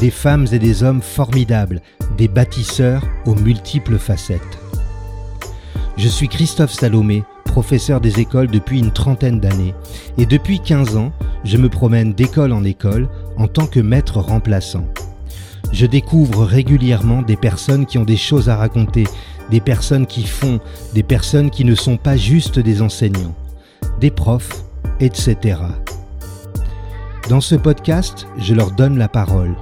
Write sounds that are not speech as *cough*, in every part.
des femmes et des hommes formidables, des bâtisseurs aux multiples facettes. Je suis Christophe Salomé, professeur des écoles depuis une trentaine d'années, et depuis 15 ans, je me promène d'école en école en tant que maître remplaçant. Je découvre régulièrement des personnes qui ont des choses à raconter, des personnes qui font, des personnes qui ne sont pas juste des enseignants, des profs, etc. Dans ce podcast, je leur donne la parole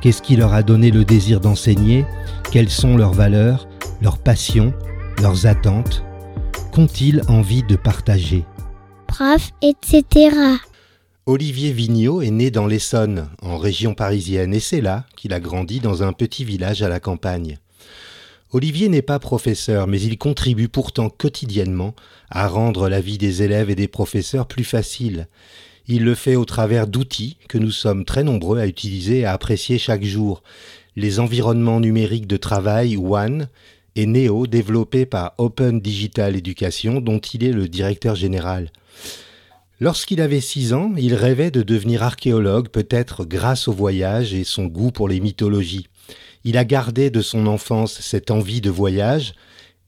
Qu'est-ce qui leur a donné le désir d'enseigner? Quelles sont leurs valeurs, leurs passions, leurs attentes? Qu'ont-ils envie de partager? Prof, etc. Olivier Vigneault est né dans l'Essonne, en région parisienne, et c'est là qu'il a grandi dans un petit village à la campagne. Olivier n'est pas professeur, mais il contribue pourtant quotidiennement à rendre la vie des élèves et des professeurs plus facile. Il le fait au travers d'outils que nous sommes très nombreux à utiliser et à apprécier chaque jour. Les environnements numériques de travail One et Neo développés par Open Digital Education dont il est le directeur général. Lorsqu'il avait 6 ans, il rêvait de devenir archéologue, peut-être grâce au voyage et son goût pour les mythologies. Il a gardé de son enfance cette envie de voyage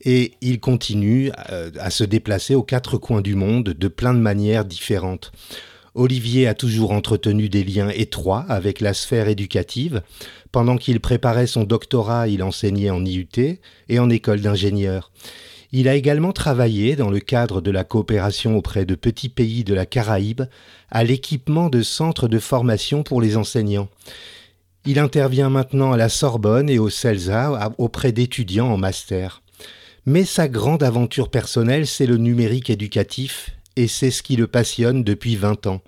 et il continue euh, à se déplacer aux quatre coins du monde de plein de manières différentes. Olivier a toujours entretenu des liens étroits avec la sphère éducative. Pendant qu'il préparait son doctorat, il enseignait en IUT et en école d'ingénieur. Il a également travaillé dans le cadre de la coopération auprès de petits pays de la Caraïbe à l'équipement de centres de formation pour les enseignants. Il intervient maintenant à la Sorbonne et au CELSA auprès d'étudiants en master. Mais sa grande aventure personnelle, c'est le numérique éducatif et c'est ce qui le passionne depuis 20 ans.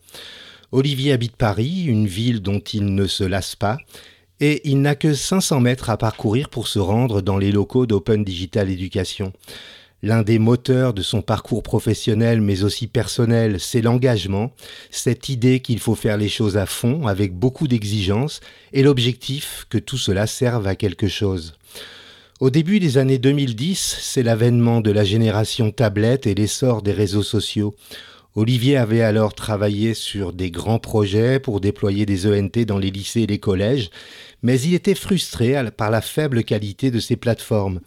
Olivier habite Paris, une ville dont il ne se lasse pas, et il n'a que 500 mètres à parcourir pour se rendre dans les locaux d'Open Digital Education. L'un des moteurs de son parcours professionnel mais aussi personnel, c'est l'engagement, cette idée qu'il faut faire les choses à fond, avec beaucoup d'exigence, et l'objectif que tout cela serve à quelque chose. Au début des années 2010, c'est l'avènement de la génération tablette et l'essor des réseaux sociaux. Olivier avait alors travaillé sur des grands projets pour déployer des ENT dans les lycées et les collèges, mais il était frustré par la faible qualité de ces plateformes.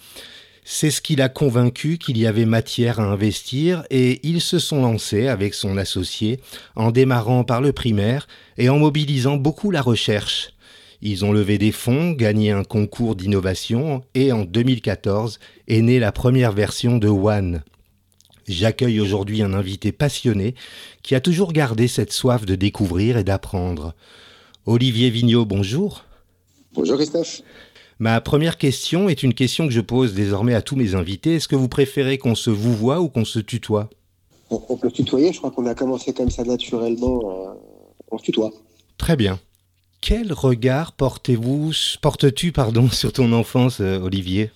C'est ce qui l'a convaincu qu'il y avait matière à investir et ils se sont lancés avec son associé en démarrant par le primaire et en mobilisant beaucoup la recherche. Ils ont levé des fonds, gagné un concours d'innovation et en 2014 est née la première version de One. J'accueille aujourd'hui un invité passionné qui a toujours gardé cette soif de découvrir et d'apprendre. Olivier Vigneault, bonjour. Bonjour Christophe. Ma première question est une question que je pose désormais à tous mes invités. Est-ce que vous préférez qu'on se vous voit ou qu'on se tutoie? On, peut tutoyer, je crois qu'on a commencé comme ça naturellement. Euh, on se tutoie. Très bien. Quel regard portez-vous, portes-tu pardon, *laughs* sur ton enfance, euh, Olivier?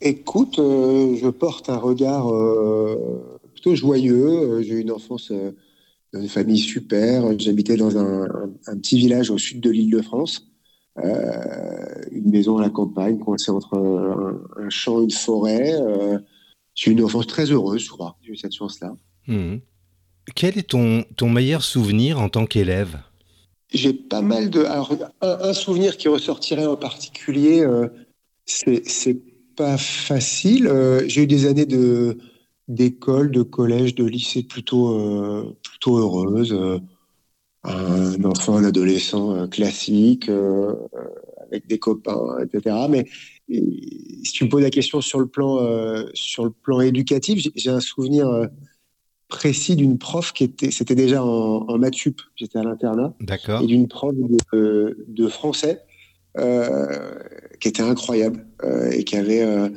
Écoute, euh, je porte un regard euh, plutôt joyeux. J'ai eu une enfance dans une famille super. J'habitais dans un, petit village au sud de l'île de France. une maison à la campagne, coincée entre un, champ et une forêt. J'ai eu une enfance très heureuse, je crois. J'ai eu cette chance-là. Mmh. Quel est ton, ton meilleur souvenir en tant qu'élève? J'ai pas mal de. Alors, un, souvenir qui ressortirait en particulier, euh, c'est pas facile. Euh, j'ai eu des années de d'école, de collège, de lycée plutôt euh, plutôt heureuses. un enfant, un adolescent classique, avec des copains, etc. Mais si tu me poses la question sur le plan sur le plan éducatif, j'ai un souvenir précis d'une prof qui était, c'était déjà en, en sup, j'étais à l'internat, D'accord. et d'une prof de, français euh, qui était incroyable euh, et qui avait, euh,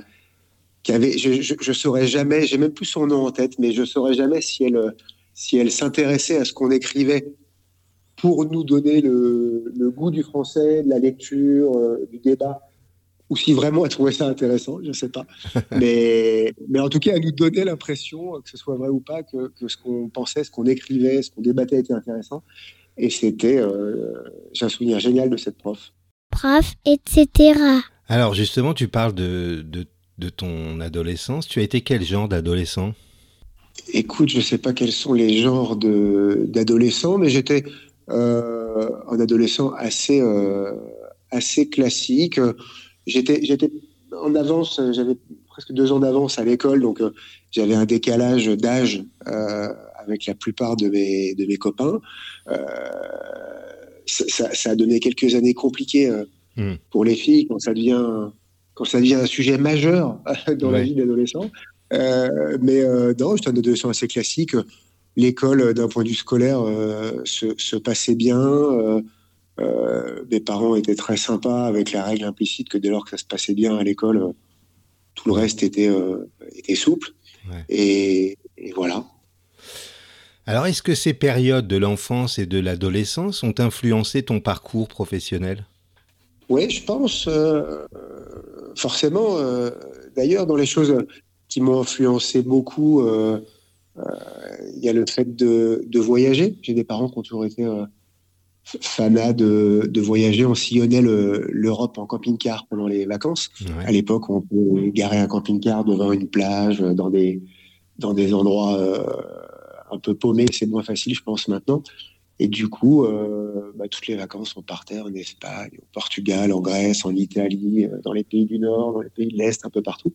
qui avait, je, je, saurais jamais, j'ai même plus son nom en tête, mais je saurais jamais si elle, si elle s'intéressait à ce qu'on écrivait pour nous donner le, le, goût du français, de la lecture, du débat, ou si vraiment elle trouvait ça intéressant, je ne sais pas. *laughs* mais, mais en tout cas, elle nous donnait l'impression, que ce soit vrai ou pas, que, ce qu'on pensait, ce qu'on écrivait, ce qu'on débattait était intéressant. Et c'était, euh, j'ai un souvenir génial de cette prof. Prof, etc. Alors justement, tu parles de, de, de ton adolescence. Tu as été quel genre d'adolescent? Écoute, je ne sais pas quels sont les genres d'adolescents, mais j'étais euh, un adolescent assez, euh, assez classique. J'étais, j'étais en avance, j'avais presque deux ans d'avance à l'école, donc euh, j'avais un décalage d'âge avec la plupart de mes, de mes copains. Ça, ça, a donné quelques années compliquées hmm. pour les filles quand ça devient, quand ça devient un sujet majeur dans la vie d'adolescent. Euh, mais euh, non, j'étais un adolescent assez classique. L'école, d'un point de vue scolaire, se, se, passait bien. Euh, mes parents étaient très sympas avec la règle implicite que dès lors que ça se passait bien à l'école, euh, tout le reste était, euh, était souple. Et, voilà. Alors, est-ce que ces périodes de l'enfance et de l'adolescence ont influencé ton parcours professionnel? Oui, je pense forcément. D'ailleurs, dans les choses qui m'ont influencé beaucoup, il y a le fait de, de voyager. J'ai des parents qui ont toujours été fanat de, de, voyager. On sillonnait l'Europe en camping-car pendant les vacances. À l'époque, on pouvait garer un camping-car devant une plage, dans des, dans des endroits euh, un peu paumés. C'est moins facile, je pense, maintenant. Et du coup, euh, bah, toutes les vacances, on partait en Espagne, au Portugal, en Grèce, en Italie, euh, dans les pays du Nord, dans les pays de l'Est, un peu partout.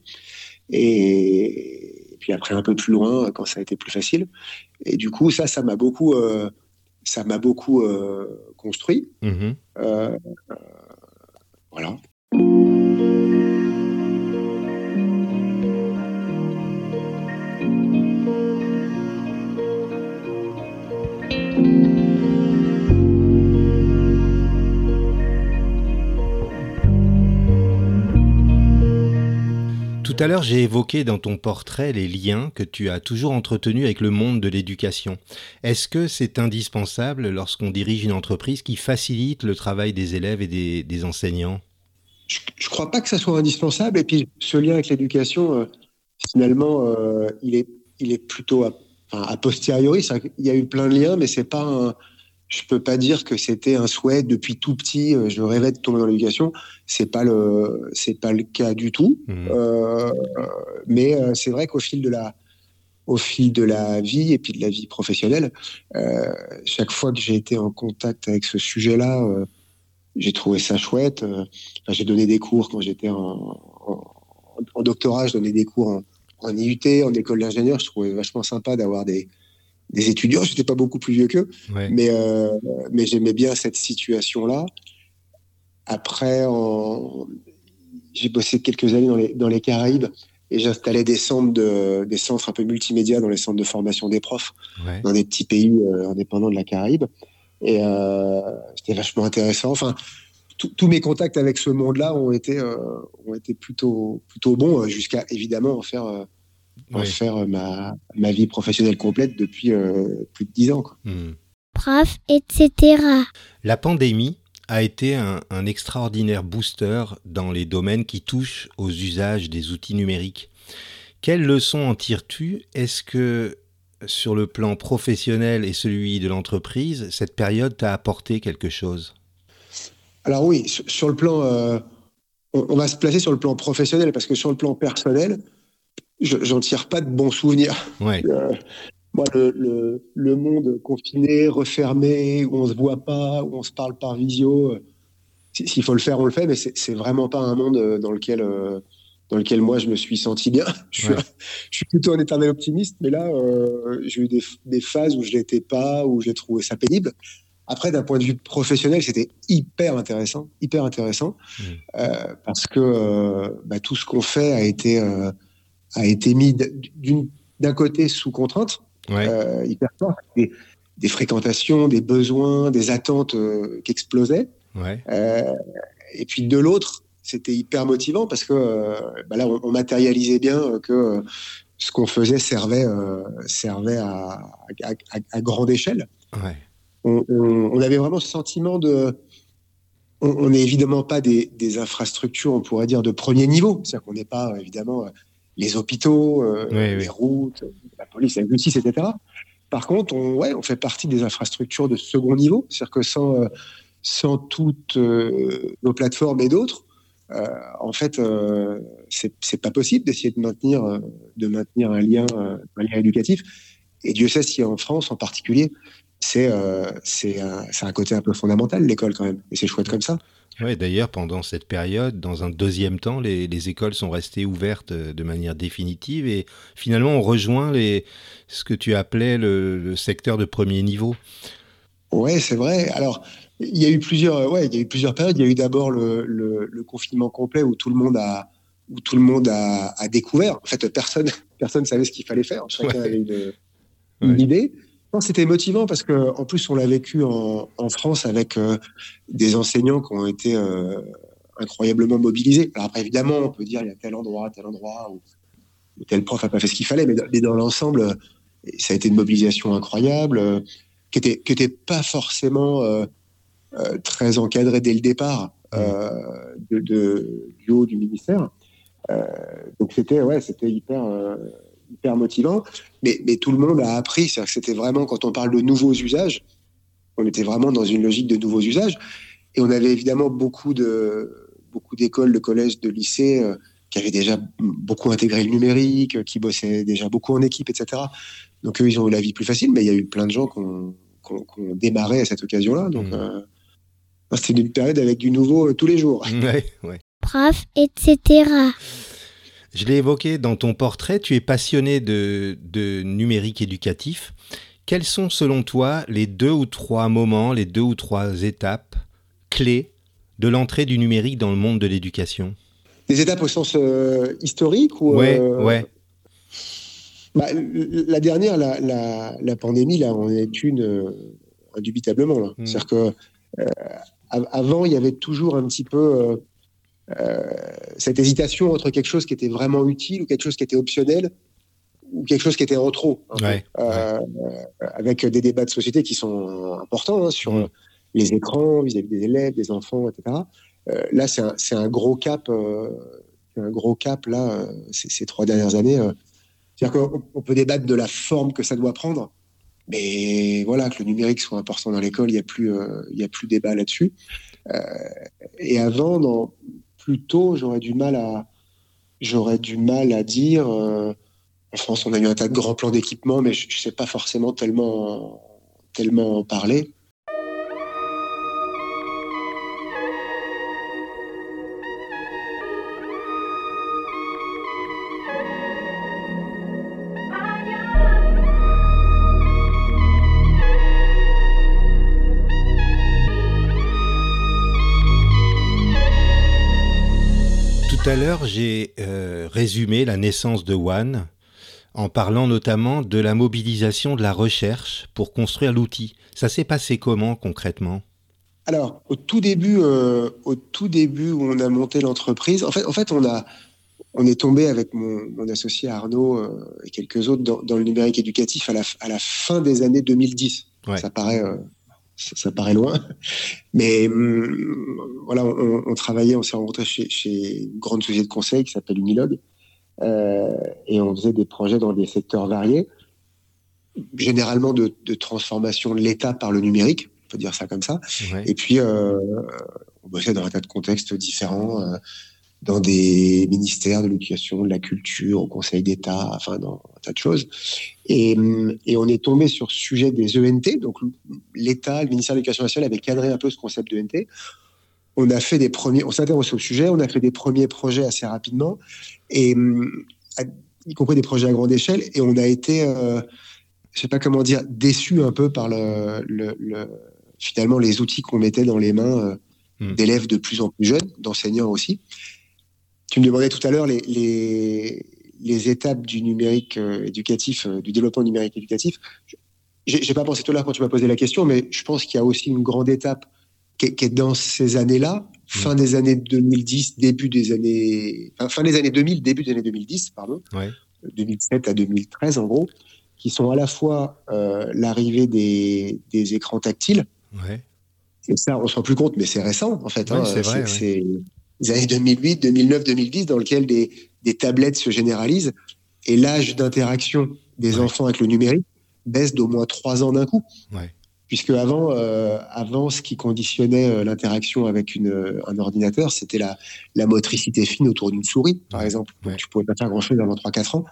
Et, puis après, un peu plus loin, quand ça a été plus facile. Et du coup, ça, ça m'a beaucoup ça m'a beaucoup euh, construit. Mmh euh, euh, voilà. À l'heure, j'ai évoqué dans ton portrait les liens que tu as toujours entretenus avec le monde de l'éducation. Est-ce que c'est indispensable lorsqu'on dirige une entreprise qui facilite le travail des élèves et des, enseignants? Je ne crois pas que ça soit indispensable. Et puis, ce lien avec l'éducation, euh, finalement, euh, il, est, il est plutôt a, a posteriori. Il y a eu plein de liens, mais c'est pas un je peux pas dire que c'était un souhait depuis tout petit. Euh, je rêvais de tomber dans l'éducation. C'est pas le, c'est pas le cas du tout. Mmh. Euh, mais euh, c'est vrai qu'au fil de la, au fil de la vie et puis de la vie professionnelle, euh, chaque fois que j'ai été en contact avec ce sujet-là, euh, j'ai trouvé ça chouette. Enfin, j'ai donné des cours quand j'étais en, en, en, doctorat. Je donnais des cours en, en IUT, en école d'ingénieur. Je trouvais vachement sympa d'avoir des des étudiants. Je n'étais pas beaucoup plus vieux qu'eux, mais, euh, mais j'aimais bien cette situation-là. Après, j'ai bossé quelques années dans les, dans les Caraïbes et j'installais des centres de, des centres un peu multimédia dans les centres de formation des profs dans des petits pays euh, indépendants de la Caraïbe. Et euh, c'était vachement intéressant. Enfin, tous mes contacts avec ce monde-là ont été ont été plutôt plutôt bons jusqu'à évidemment en faire faire euh, ma, ma, vie professionnelle complète depuis euh, plus de dix ans. Quoi. Hmm. Prof, etc. La pandémie a été un, un, extraordinaire booster dans les domaines qui touchent aux usages des outils numériques. Quelles leçons en tires-tu? Est-ce que sur le plan professionnel et celui de l'entreprise, cette période t'a apporté quelque chose? Alors oui, sur, le plan, euh, on, on, va se placer sur le plan professionnel parce que sur le plan personnel, j'en tire pas de bons souvenirs. Euh, moi, le, le, monde confiné, refermé, où on se voit pas, où on se parle par visio, euh, s'il faut le faire, on le fait, mais c'est vraiment pas un monde euh, dans lequel, dans lequel moi je me suis senti bien. *laughs* Je suis, je suis plutôt un éternel optimiste, mais là, j'ai eu des, des, phases où je l'étais pas, où j'ai trouvé ça pénible. Après, d'un point de vue professionnel, c'était hyper intéressant, hyper intéressant, mmh. parce que bah, tout ce qu'on fait a été a été mis d'un côté sous contrainte, euh, hyper fort, des, des, fréquentations, des besoins, des attentes euh, qui explosaient. Euh, et puis de l'autre, c'était hyper motivant parce que bah là, on, matérialisait bien que ce qu'on faisait servait, servait à, à, grande échelle. On, on, avait vraiment ce sentiment de on n'est évidemment pas des, infrastructures, on pourrait dire, de premier niveau. C'est-à-dire qu'on n'est pas, évidemment, les hôpitaux, les routes, la police, la justice, etc. Par contre, on, ouais, on fait partie des infrastructures de second niveau. C'est-à-dire que sans, sans toutes nos plateformes et d'autres, euh, en fait, euh, c'est pas possible d'essayer de maintenir, euh, de maintenir un lien, un lien éducatif. Et Dieu sait si en France, en particulier, c'est c'est un, un, côté un peu fondamental, l'école quand même. Et c'est chouette comme ça. Oui, d'ailleurs, pendant cette période, dans un deuxième temps, les, les, écoles sont restées ouvertes de manière définitive et finalement, on rejoint les, ce que tu appelais le, le secteur de premier niveau. Oui, c'est vrai. Alors, il y a eu plusieurs, ouais, il y a eu plusieurs périodes. Il y a eu d'abord le, le, confinement complet où tout le monde a, où tout le monde a, a découvert. En fait, personne, *laughs* personne savait ce qu'il fallait faire. Chacun avait une, idée. C'était motivant parce que, en plus, on l'a vécu en, France avec euh, des enseignants qui ont été euh, incroyablement mobilisés. Alors après, évidemment, on peut dire il y a tel endroit, tel endroit où, tel prof a pas fait ce qu'il fallait, mais, dans l'ensemble, ça a été une mobilisation incroyable, euh, qui était, qui était pas forcément très encadré dès le départ du haut du ministère. Donc c'était ouais, c'était hyper hyper motivant. Mais, mais, tout le monde a appris. C'est-à-dire que c'était vraiment, quand on parle de nouveaux usages, on était vraiment dans une logique de nouveaux usages. Et on avait évidemment beaucoup de beaucoup d'écoles, de collèges, de lycées qui avaient déjà beaucoup intégré le numérique, qui bossaient déjà beaucoup en équipe, etc. Donc eux, ils ont eu la vie plus facile, mais il y a eu plein de gens qui ont, démarré à cette occasion-là. Donc, mmh. C'est une période avec du nouveau euh, tous les jours. Ouais, ouais. Prof, etc. Je l'ai évoqué dans ton portrait, tu es passionné de, de, numérique éducatif. Quels sont selon toi les deux ou trois moments, les deux ou trois étapes clés de l'entrée du numérique dans le monde de l'éducation? Des étapes au sens euh, historique ou Ouais, euh, ouais. Bah, la dernière, la, la, la, pandémie, là, on est une indubitablement. Là. Hmm. C'est-à-dire que avant, il y avait toujours un petit peu euh, euh, cette hésitation entre quelque chose qui était vraiment utile ou quelque chose qui était optionnel ou quelque chose qui était en trop. Euh, avec des débats de société qui sont importants hein, sur mm. les écrans vis-à-vis des élèves, des enfants, etc. là, c'est un, un, gros cap, un gros cap là ces, trois dernières années. C'est-à-dire qu'on peut débattre de la forme que ça doit prendre, mais voilà, que le numérique soit important dans l'école, il n'y a plus, euh, il y a plus débat là-dessus. Euh, et avant, dans, plus tôt, j'aurais du mal à, j'aurais du mal à dire. En France, on a eu un tas de grands plans d'équipement, mais je ne sais pas forcément tellement, tellement en parler. À l'heure, j'ai euh, résumé la naissance de One en parlant notamment de la mobilisation de la recherche pour construire l'outil. Ça s'est passé comment concrètement? Alors, au tout début, euh, au tout début où on a monté l'entreprise, en fait, en fait, on a, on est tombé avec mon, associé Arnaud euh, et quelques autres dans, le numérique éducatif à la, à la, fin des années 2010. Ça paraît ça, paraît loin. Mais hum, voilà, on, travaillait, on s'est rencontrés chez, une grande société de conseil qui s'appelle Unilog. Euh, et on faisait des projets dans des secteurs variés, généralement de, transformation de l'État par le numérique, on peut dire ça comme ça. Et puis, euh, on bossait dans un tas de contextes différents. Euh, dans des ministères de l'éducation, de la culture, au Conseil d'État, enfin dans un tas de choses. Et, et, on est tombé sur ce sujet des ENT. Donc l'État, le ministère de l'Éducation nationale avait cadré un peu ce concept d'ENT. On a fait des premiers, on s'intéresse sur le sujet, on a fait des premiers projets assez rapidement, et y compris des projets à grande échelle, et on a été, euh, je sais pas comment dire, déçu un peu par le, le, finalement les outils qu'on mettait dans les mains euh, hmm. d'élèves de plus en plus jeunes, d'enseignants aussi. Tu me demandais tout à l'heure les, les, les, étapes du numérique euh, éducatif, euh, du développement numérique éducatif. J'ai pas pensé tout là quand tu m'as posé la question, mais je pense qu'il y a aussi une grande étape qui est, dans ces années-là, fin des années 2010, début des années, enfin, fin des années 2000, début des années 2010, pardon, ouais. 2007 à 2013 en gros, qui sont à la fois euh, l'arrivée des, des, écrans tactiles ouais. Et ça, on se rend plus compte, mais c'est récent, en fait. Ouais, hein. c'est vrai, C'est les années 2008, 2009, 2010, dans lesquelles des, des tablettes se généralisent et l'âge d'interaction des Ouais. enfants avec le numérique baisse d'au moins trois ans d'un coup. Ouais. Puisque avant, euh, avant, ce qui conditionnait euh, l'interaction avec une, euh, un ordinateur, c'était la, la motricité fine autour d'une souris, par exemple. Ouais. tu pouvais pas faire grand-chose avant 3-4 ans.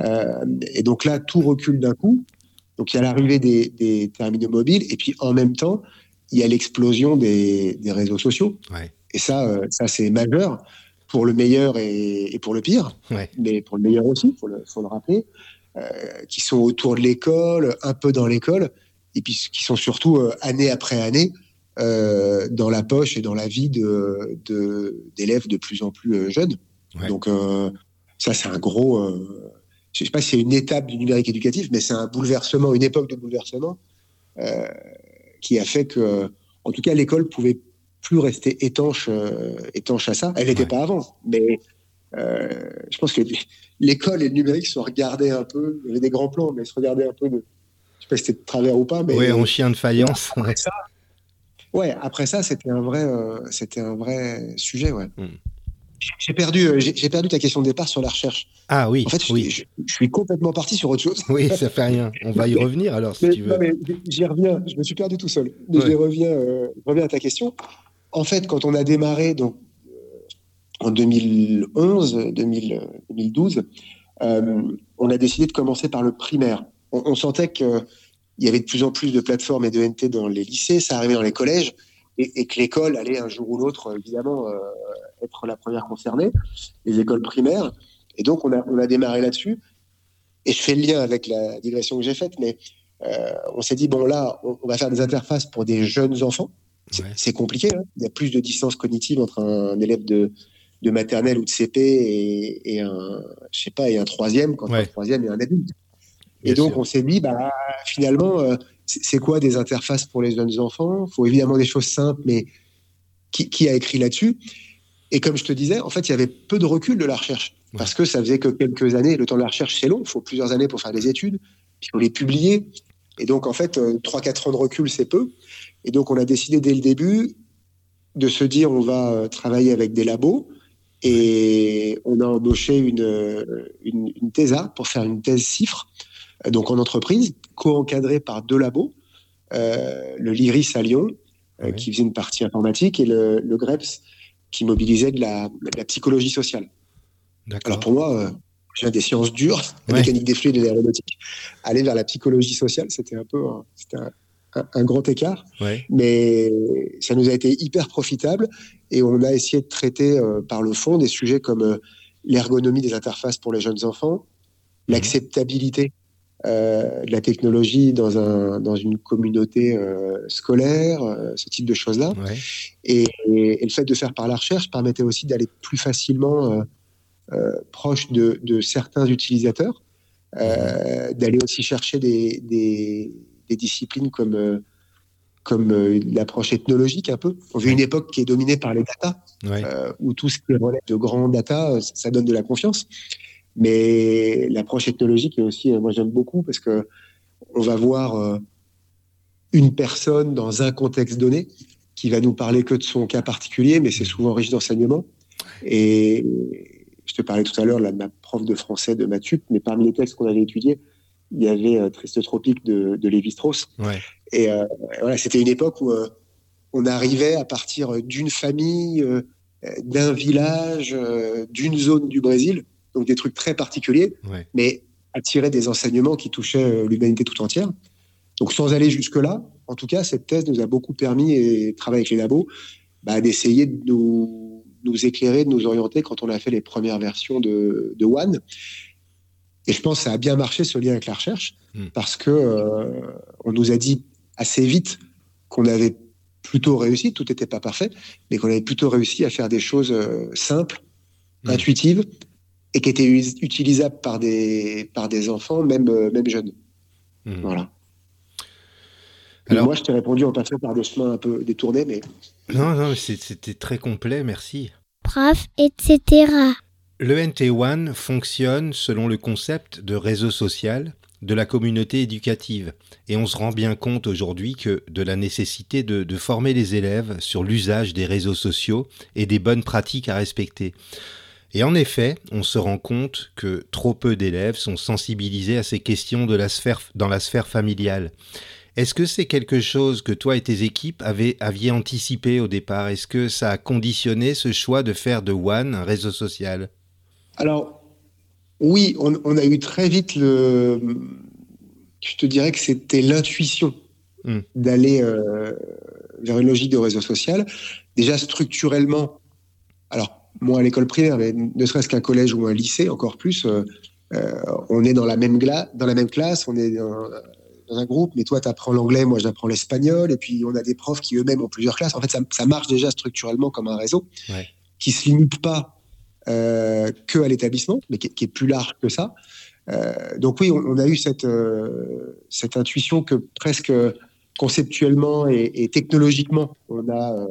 Euh, et donc là, tout recule d'un coup. Donc il y a l'arrivée des, des terminaux mobiles, et puis en même temps, il y a l'explosion des, des réseaux sociaux. Ouais. Et ça, euh, ça c'est majeur pour le meilleur et, et pour le pire, Ouais. mais pour le meilleur aussi, faut le, faut le rappeler, euh, qui sont autour de l'école, un peu dans l'école, et puis qui sont surtout euh, année après année dans la poche et dans la vie de- d'élèves de, plus en plus jeunes. Ouais. Donc ça, c'est un gros. je sais pas si c'est une étape du numérique éducatif, mais c'est un bouleversement, une époque de bouleversement euh, qui a fait que, en tout cas, l'école pouvait plus rester étanche, euh, étanche à ça. Elle n'était Ouais. pas avant, mais euh, je pense que l'école et le numérique se regardaient un peu. Il y avait des grands plans, mais ils se regardaient un peu de. Je sais pas si c'était de travers ou pas, mais Ouais, en chien de faïence. Ouais. après ça, ouais, après ça, c'était un vrai, euh, c'était un vrai sujet, ouais. Hmm. J'ai perdu, j'ai perdu ta question de départ sur la recherche. Ah oui, En fait, je, oui. je- je suis complètement parti sur autre chose. Oui, ça fait rien. On va y revenir alors si Mais, tu veux. non, mais j'y reviens. Je me suis perdu tout seul. Mais Ouais. je reviens, euh, je reviens à ta question. En fait, quand on a démarré donc euh, en 2011, 2000, euh, 2012, on a décidé de commencer par le primaire. On, sentait que il y avait de plus en plus de plateformes et de NT dans les lycées, ça arrivait dans les collèges, et, que l'école allait un jour ou l'autre, évidemment, euh, être la première concernée, les écoles primaires. Et donc, on a, démarré là-dessus. Et je fais le lien avec la digression que j'ai faite, mais on s'est dit, bon, là, on va faire des interfaces pour des jeunes enfants. C'est Ouais. compliqué. hein. Il y a plus de distance cognitive entre un élève de, de maternelle ou de CP et, et un, je sais pas, et un troisième, quand Ouais. un troisième et un adulte. Bien et donc, sûr. on s'est dit, bah, finalement, euh, c'est c'est quoi des interfaces pour les jeunes enfants? Il faut évidemment des choses simples, mais qui, qui a écrit là-dessus? Et comme je te disais, en fait, il y avait peu de recul de la recherche. Ouais. Parce que ça faisait que quelques années. Le temps de la recherche, c'est long. Il faut plusieurs années pour faire des études. Puis il faut les publier. Et donc, en fait, euh, 3-4 ans de recul, c'est peu. Et donc, on a décidé dès le début de se dire on va euh, travailler avec des labos. Et on a embauché une, euh, une, une pour faire une thèse CIFRE, euh, donc en entreprise, co-encadrée par deux labos, euh, le LIRIS à Lyon, euh, qui faisait une partie informatique, et le, le GREPS, qui mobilisait de la, de la psychologie sociale. Alors pour moi, des sciences dures, la Ouais. mécanique des fluides et l'aéronautique. Aller vers la psychologie sociale, c'était un peu un, un, grand écart, Ouais. mais ça nous a été hyper profitable et on a essayé de traiter euh, par le fond des sujets comme euh, l'ergonomie des interfaces pour les jeunes enfants, Mhm. l'acceptabilité euh, de la technologie dans, un, dans une communauté euh, scolaire, euh, ce type de choses-là. Ouais. Et, et- et le fait de faire par la recherche permettait aussi d'aller plus facilement proche de, de certains utilisateurs, euh, d'aller aussi chercher des, des, des disciplines comme, euh, comme euh, l'approche ethnologique un peu. On vit une époque qui est dominée par les data, Ouais. euh, où tout ce qui relève de grands data, euh, ça, ça donne de la confiance. Mais l'approche ethnologique est aussi, euh, moi j'aime beaucoup parce que on va voir euh, une personne dans un contexte donné qui va nous parler que de son cas particulier, mais c'est souvent riche d'enseignements. Et je te parlais tout à l'heure là, de ma prof de français de Mathup, mais parmi les textes qu'on avait étudiés, il y avait euh, Triste Tropique de, de Lévi-Strauss. Ouais. Et euh, voilà, c'était une époque où euh, on arrivait à partir d'une famille, d'un village, d'une zone du Brésil, donc des trucs très particuliers, Ouais. mais à tirer des enseignements qui touchaient l'humanité tout entière. Donc sans aller jusque-là, en tout cas, cette thèse nous a beaucoup permis, et travailler avec les labos, bah, d'essayer de nous, nous éclairer, de nous orienter quand on a fait les premières versions de, de One. Et je pense que ça a bien marché ce lien avec la recherche, Mm. parce que euh, on nous a dit assez vite qu'on avait plutôt réussi, tout n'était pas parfait, mais qu'on avait plutôt réussi à faire des choses euh, simples, Mm. intuitives, et qui étaient utilisables par des, par des enfants, même, euh, même jeunes. Mhm. Voilà. Alors- moi, je t'ai répondu en passant par des chemins un peu détournés, mais Non, non, c'était très complet, merci. prof, etc. Le NT1 fonctionne selon le concept de réseau social de la communauté éducative. Et on se rend bien compte aujourd'hui que de la nécessité de, de former les élèves sur l'usage des réseaux sociaux et des bonnes pratiques à respecter. Et en effet, on se rend compte que trop peu d'élèves sont sensibilisés à ces questions de la sphère, dans la sphère familiale. Est-ce que c'est quelque chose que toi et tes équipes avez, aviez anticipé au départ? Est-ce que ça a conditionné ce choix de faire de One un réseau social? Alors, oui, on, a eu très vite le. Je te dirais que c'était l'intuition hmm. d'aller euh, vers une logique de réseau social. Déjà structurellement, alors moi à l'école primaire, mais ne serait-ce qu'un collège ou un lycée, encore plus, euh, euh, on est dans la, même dans la même classe, on est dans, un groupe, mais toi tu apprends l'anglais, moi j'apprends l'espagnol, et puis on a des profs qui eux-mêmes ont plusieurs classes. En fait, ça, marche déjà structurellement comme un réseau qui se limite pas euh, que à l'établissement, mais qui, est plus large que ça. donc oui, on, a eu cette, cette intuition que presque conceptuellement et, et technologiquement, on a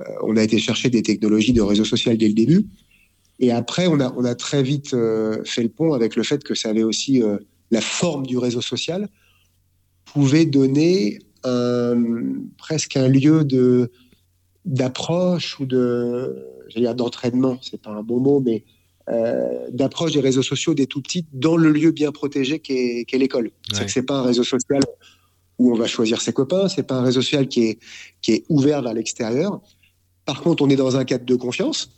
euh, on a été chercher des technologies de réseau social dès le début. Et après, on a, on a très vite euh, fait le pont avec le fait que ça avait aussi euh, la forme du réseau social pouvait donner presque un lieu de d'approche ou de dire d'entraînement, c'est pas un bon mot, mais d'approche des réseaux sociaux des tout petits dans le lieu bien protégé qu'est l'école. C'est que c'est pas un réseau social où on va choisir ses copains, c'est pas un réseau social qui est qui est ouvert vers l'extérieur. Par contre, on est dans un cadre de confiance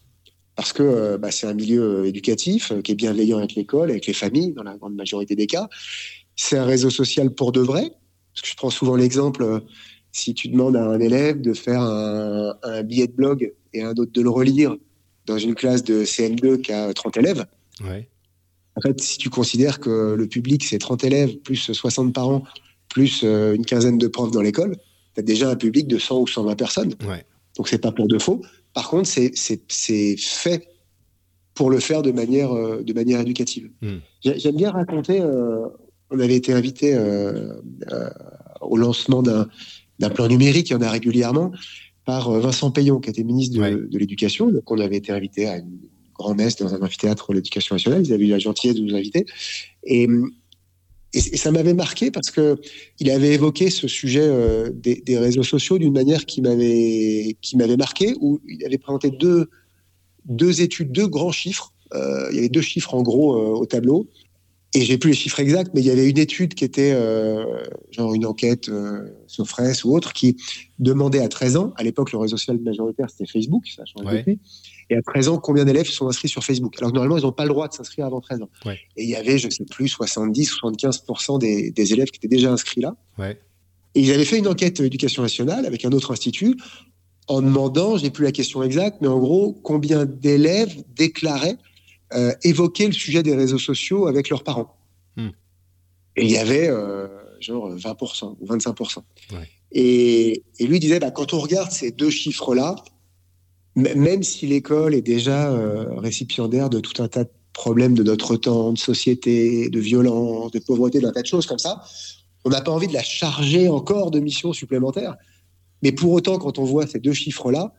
parce que euh, bah, c'est un milieu euh, éducatif euh, qui est bienveillant avec l'école, avec les familles, dans la grande majorité des cas. C'est un réseau social pour de vrai. Parce que je prends souvent l'exemple, si tu demandes à un élève de faire un, billet de blog et un autre de le relire dans une classe de CM2 qui a 30 élèves, en fait, si tu considères que le public, c'est 30 élèves, plus 60 parents, plus une quinzaine de profs dans l'école, tu as déjà un public de 100 ou 120 personnes. Ouais. Donc c'est pas pour de faux. Par contre, c'est fait pour le faire de manière, euh, de manière éducative. Hmm. J'aime bien raconter, euh, on avait été invité euh, au lancement d'un plan numérique, il y en a régulièrement, par Vincent Payon, qui était ministre de, l'Éducation. Donc on avait été invité à une grande messe dans un amphithéâtre pour l'éducation nationale. Ils avaient eu la gentillesse de nous inviter. Et et, ça m'avait marqué parce que il avait évoqué ce sujet euh, des, réseaux sociaux d'une manière qui m'avait qui m'avait marqué où il avait présenté deux deux études, deux grands chiffres. Euh, il y avait deux chiffres en gros euh, au tableau et j'ai plus les chiffres exacts, mais il y avait une étude qui était genre une enquête Sofres ou autre qui demandait à 13 ans, à l'époque le réseau social majoritaire c'était Facebook, ça a changé depuis, et à 13 ans, combien d'élèves sont inscrits sur Facebook? Alors normalement, ils n'ont pas le droit de s'inscrire avant 13 ans. Et il y avait, je ne sais plus, 70-75% des, des, élèves qui étaient déjà inscrits là. Et ils avaient fait une enquête éducation nationale avec un autre institut en demandant, je n'ai plus la question exacte, mais en gros, combien d'élèves déclaraient euh, évoquer le sujet des réseaux sociaux avec leurs parents. Hmm. Et il y avait euh, genre 20% ou 25%. Et, et, lui disait, bah, quand on regarde ces deux chiffres-là, même si l'école est déjà euh, récipiendaire de tout un tas de problèmes de notre temps, de société, de violence, de pauvreté, d'un tas de choses comme ça, on n'a pas envie de la charger encore de missions supplémentaires. Mais pour autant, quand on voit ces deux chiffres-là,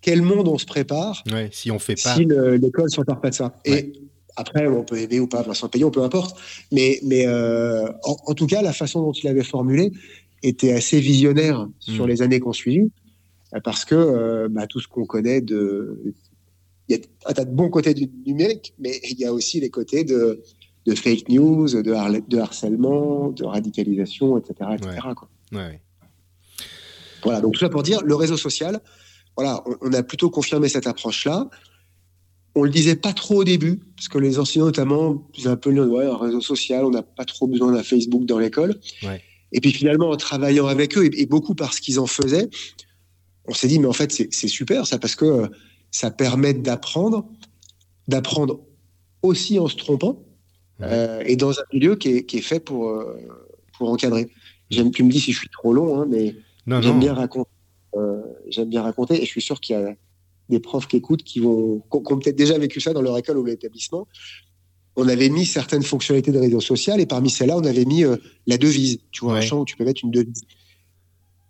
quel monde on se prépare si on fait pas. Si l'école s'empare pas de ça. Et après, on peut aimer ou pas Vincent Payon, peu importe. Mais, mais euh, en, tout cas, la façon dont il avait formulé était assez visionnaire sur hmm. les années qu'on suivit parce que euh, bah, tout ce qu'on connaît de. Il y a un tas de bons côtés du numérique, mais il y a aussi les côtés de, de fake news, de, de, harcèlement, de radicalisation, etc. etc. Voilà, donc tout ça pour dire, le réseau social, voilà, on, a plutôt confirmé cette approche-là. On le disait pas trop au début, parce que les enseignants notamment disaient un peu ouais, un réseau social, on n'a pas trop besoin d'un Facebook dans l'école. Et puis finalement, en travaillant avec eux, et, et beaucoup parce qu'ils en faisaient, on s'est dit, mais en fait, c'est super ça, parce que euh, ça permet d'apprendre, d'apprendre aussi en se trompant, euh, et dans un milieu qui est, fait pour, euh, pour encadrer. J'aime, tu me dis si je suis trop long, hein, mais j'aime bien raconter. J'aime bien raconter, et je suis sûr qu'il y a des profs qui écoutent qui vont, qui ont peut-être déjà vécu ça dans leur école ou l'établissement. On avait mis certaines fonctionnalités de réseau social, et parmi celles-là, on avait mis la devise. Tu vois, un champ où tu peux mettre une devise.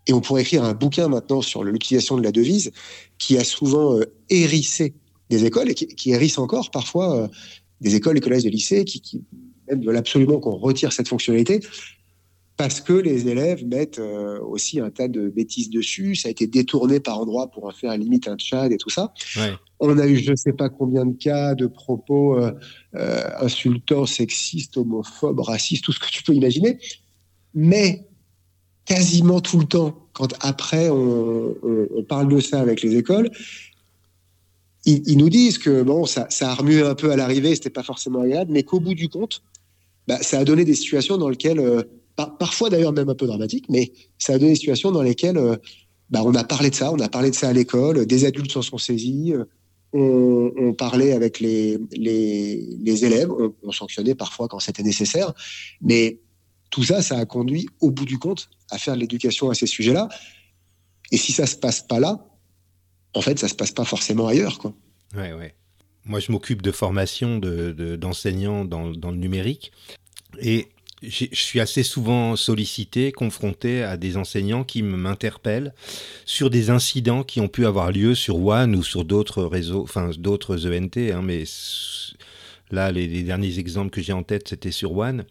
Et on pourrait écrire un bouquin maintenant sur l'utilisation de la devise qui a souvent euh, hérissé des écoles et qui, hérisse encore parfois euh, des écoles, des collèges, des lycées qui, même veulent absolument qu'on retire cette fonctionnalité parce que les élèves mettent euh, aussi un tas de bêtises dessus. Ça a été détourné par endroits pour en faire à limite un chat et tout ça. On a eu je ne sais pas combien de cas de propos euh, euh, insultants, sexistes, homophobes, racistes, tout ce que tu peux imaginer. Mais quasiment tout le temps, quand après on, parle de ça avec les écoles, ils, nous disent que bon, ça, ça a remué un peu à l'arrivée, c'était pas forcément agréable, mais qu'au bout du compte, bah, ça a donné des situations dans lesquelles parfois d'ailleurs même un peu dramatique, mais ça a donné des situations dans lesquelles euh, bah, on a parlé de ça, on a parlé de ça à l'école, des adultes s'en sont saisis, euh, on, parlait avec les, les, élèves, on, sanctionnait parfois quand c'était nécessaire, mais tout ça, ça a conduit au bout du compte à faire de l'éducation à ces sujets-là. Et si ça se passe pas là, en fait, ça se passe pas forcément ailleurs. Quoi. Ouais, ouais. Moi, je m'occupe de formation d'enseignants de, dans, dans le numérique. Et je suis assez souvent sollicité, confronté à des enseignants qui m'interpellent sur des incidents qui ont pu avoir lieu sur One ou sur d'autres réseaux, enfin d'autres ENT, hein, mais là, les, derniers exemples que j'ai en tête, c'était sur One.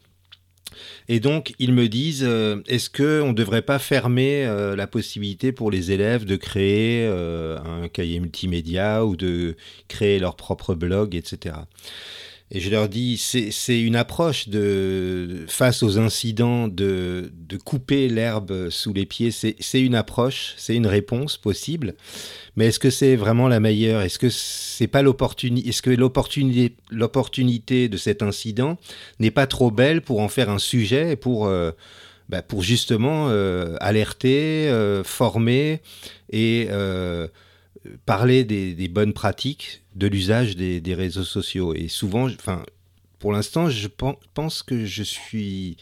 Et donc, ils me disent, euh, est-ce qu'on ne devrait pas fermer euh, la possibilité pour les élèves de créer euh, un cahier multimédia ou de créer leur propre blog, etc. Et je leur dis, c'est une approche de, face aux incidents de, de couper l'herbe sous les pieds. C'est une approche, c'est une réponse possible. Mais est-ce que c'est vraiment la meilleure? Est-ce que c'est pas l'opportunité Est-ce que l'opportunité, de cet incident n'est pas trop belle pour en faire un sujet pour euh, bah pour justement euh, alerter, euh, former et parler des, bonnes pratiques de l'usage des, réseaux sociaux. Et souvent, enfin, pour l'instant, je pense que je suis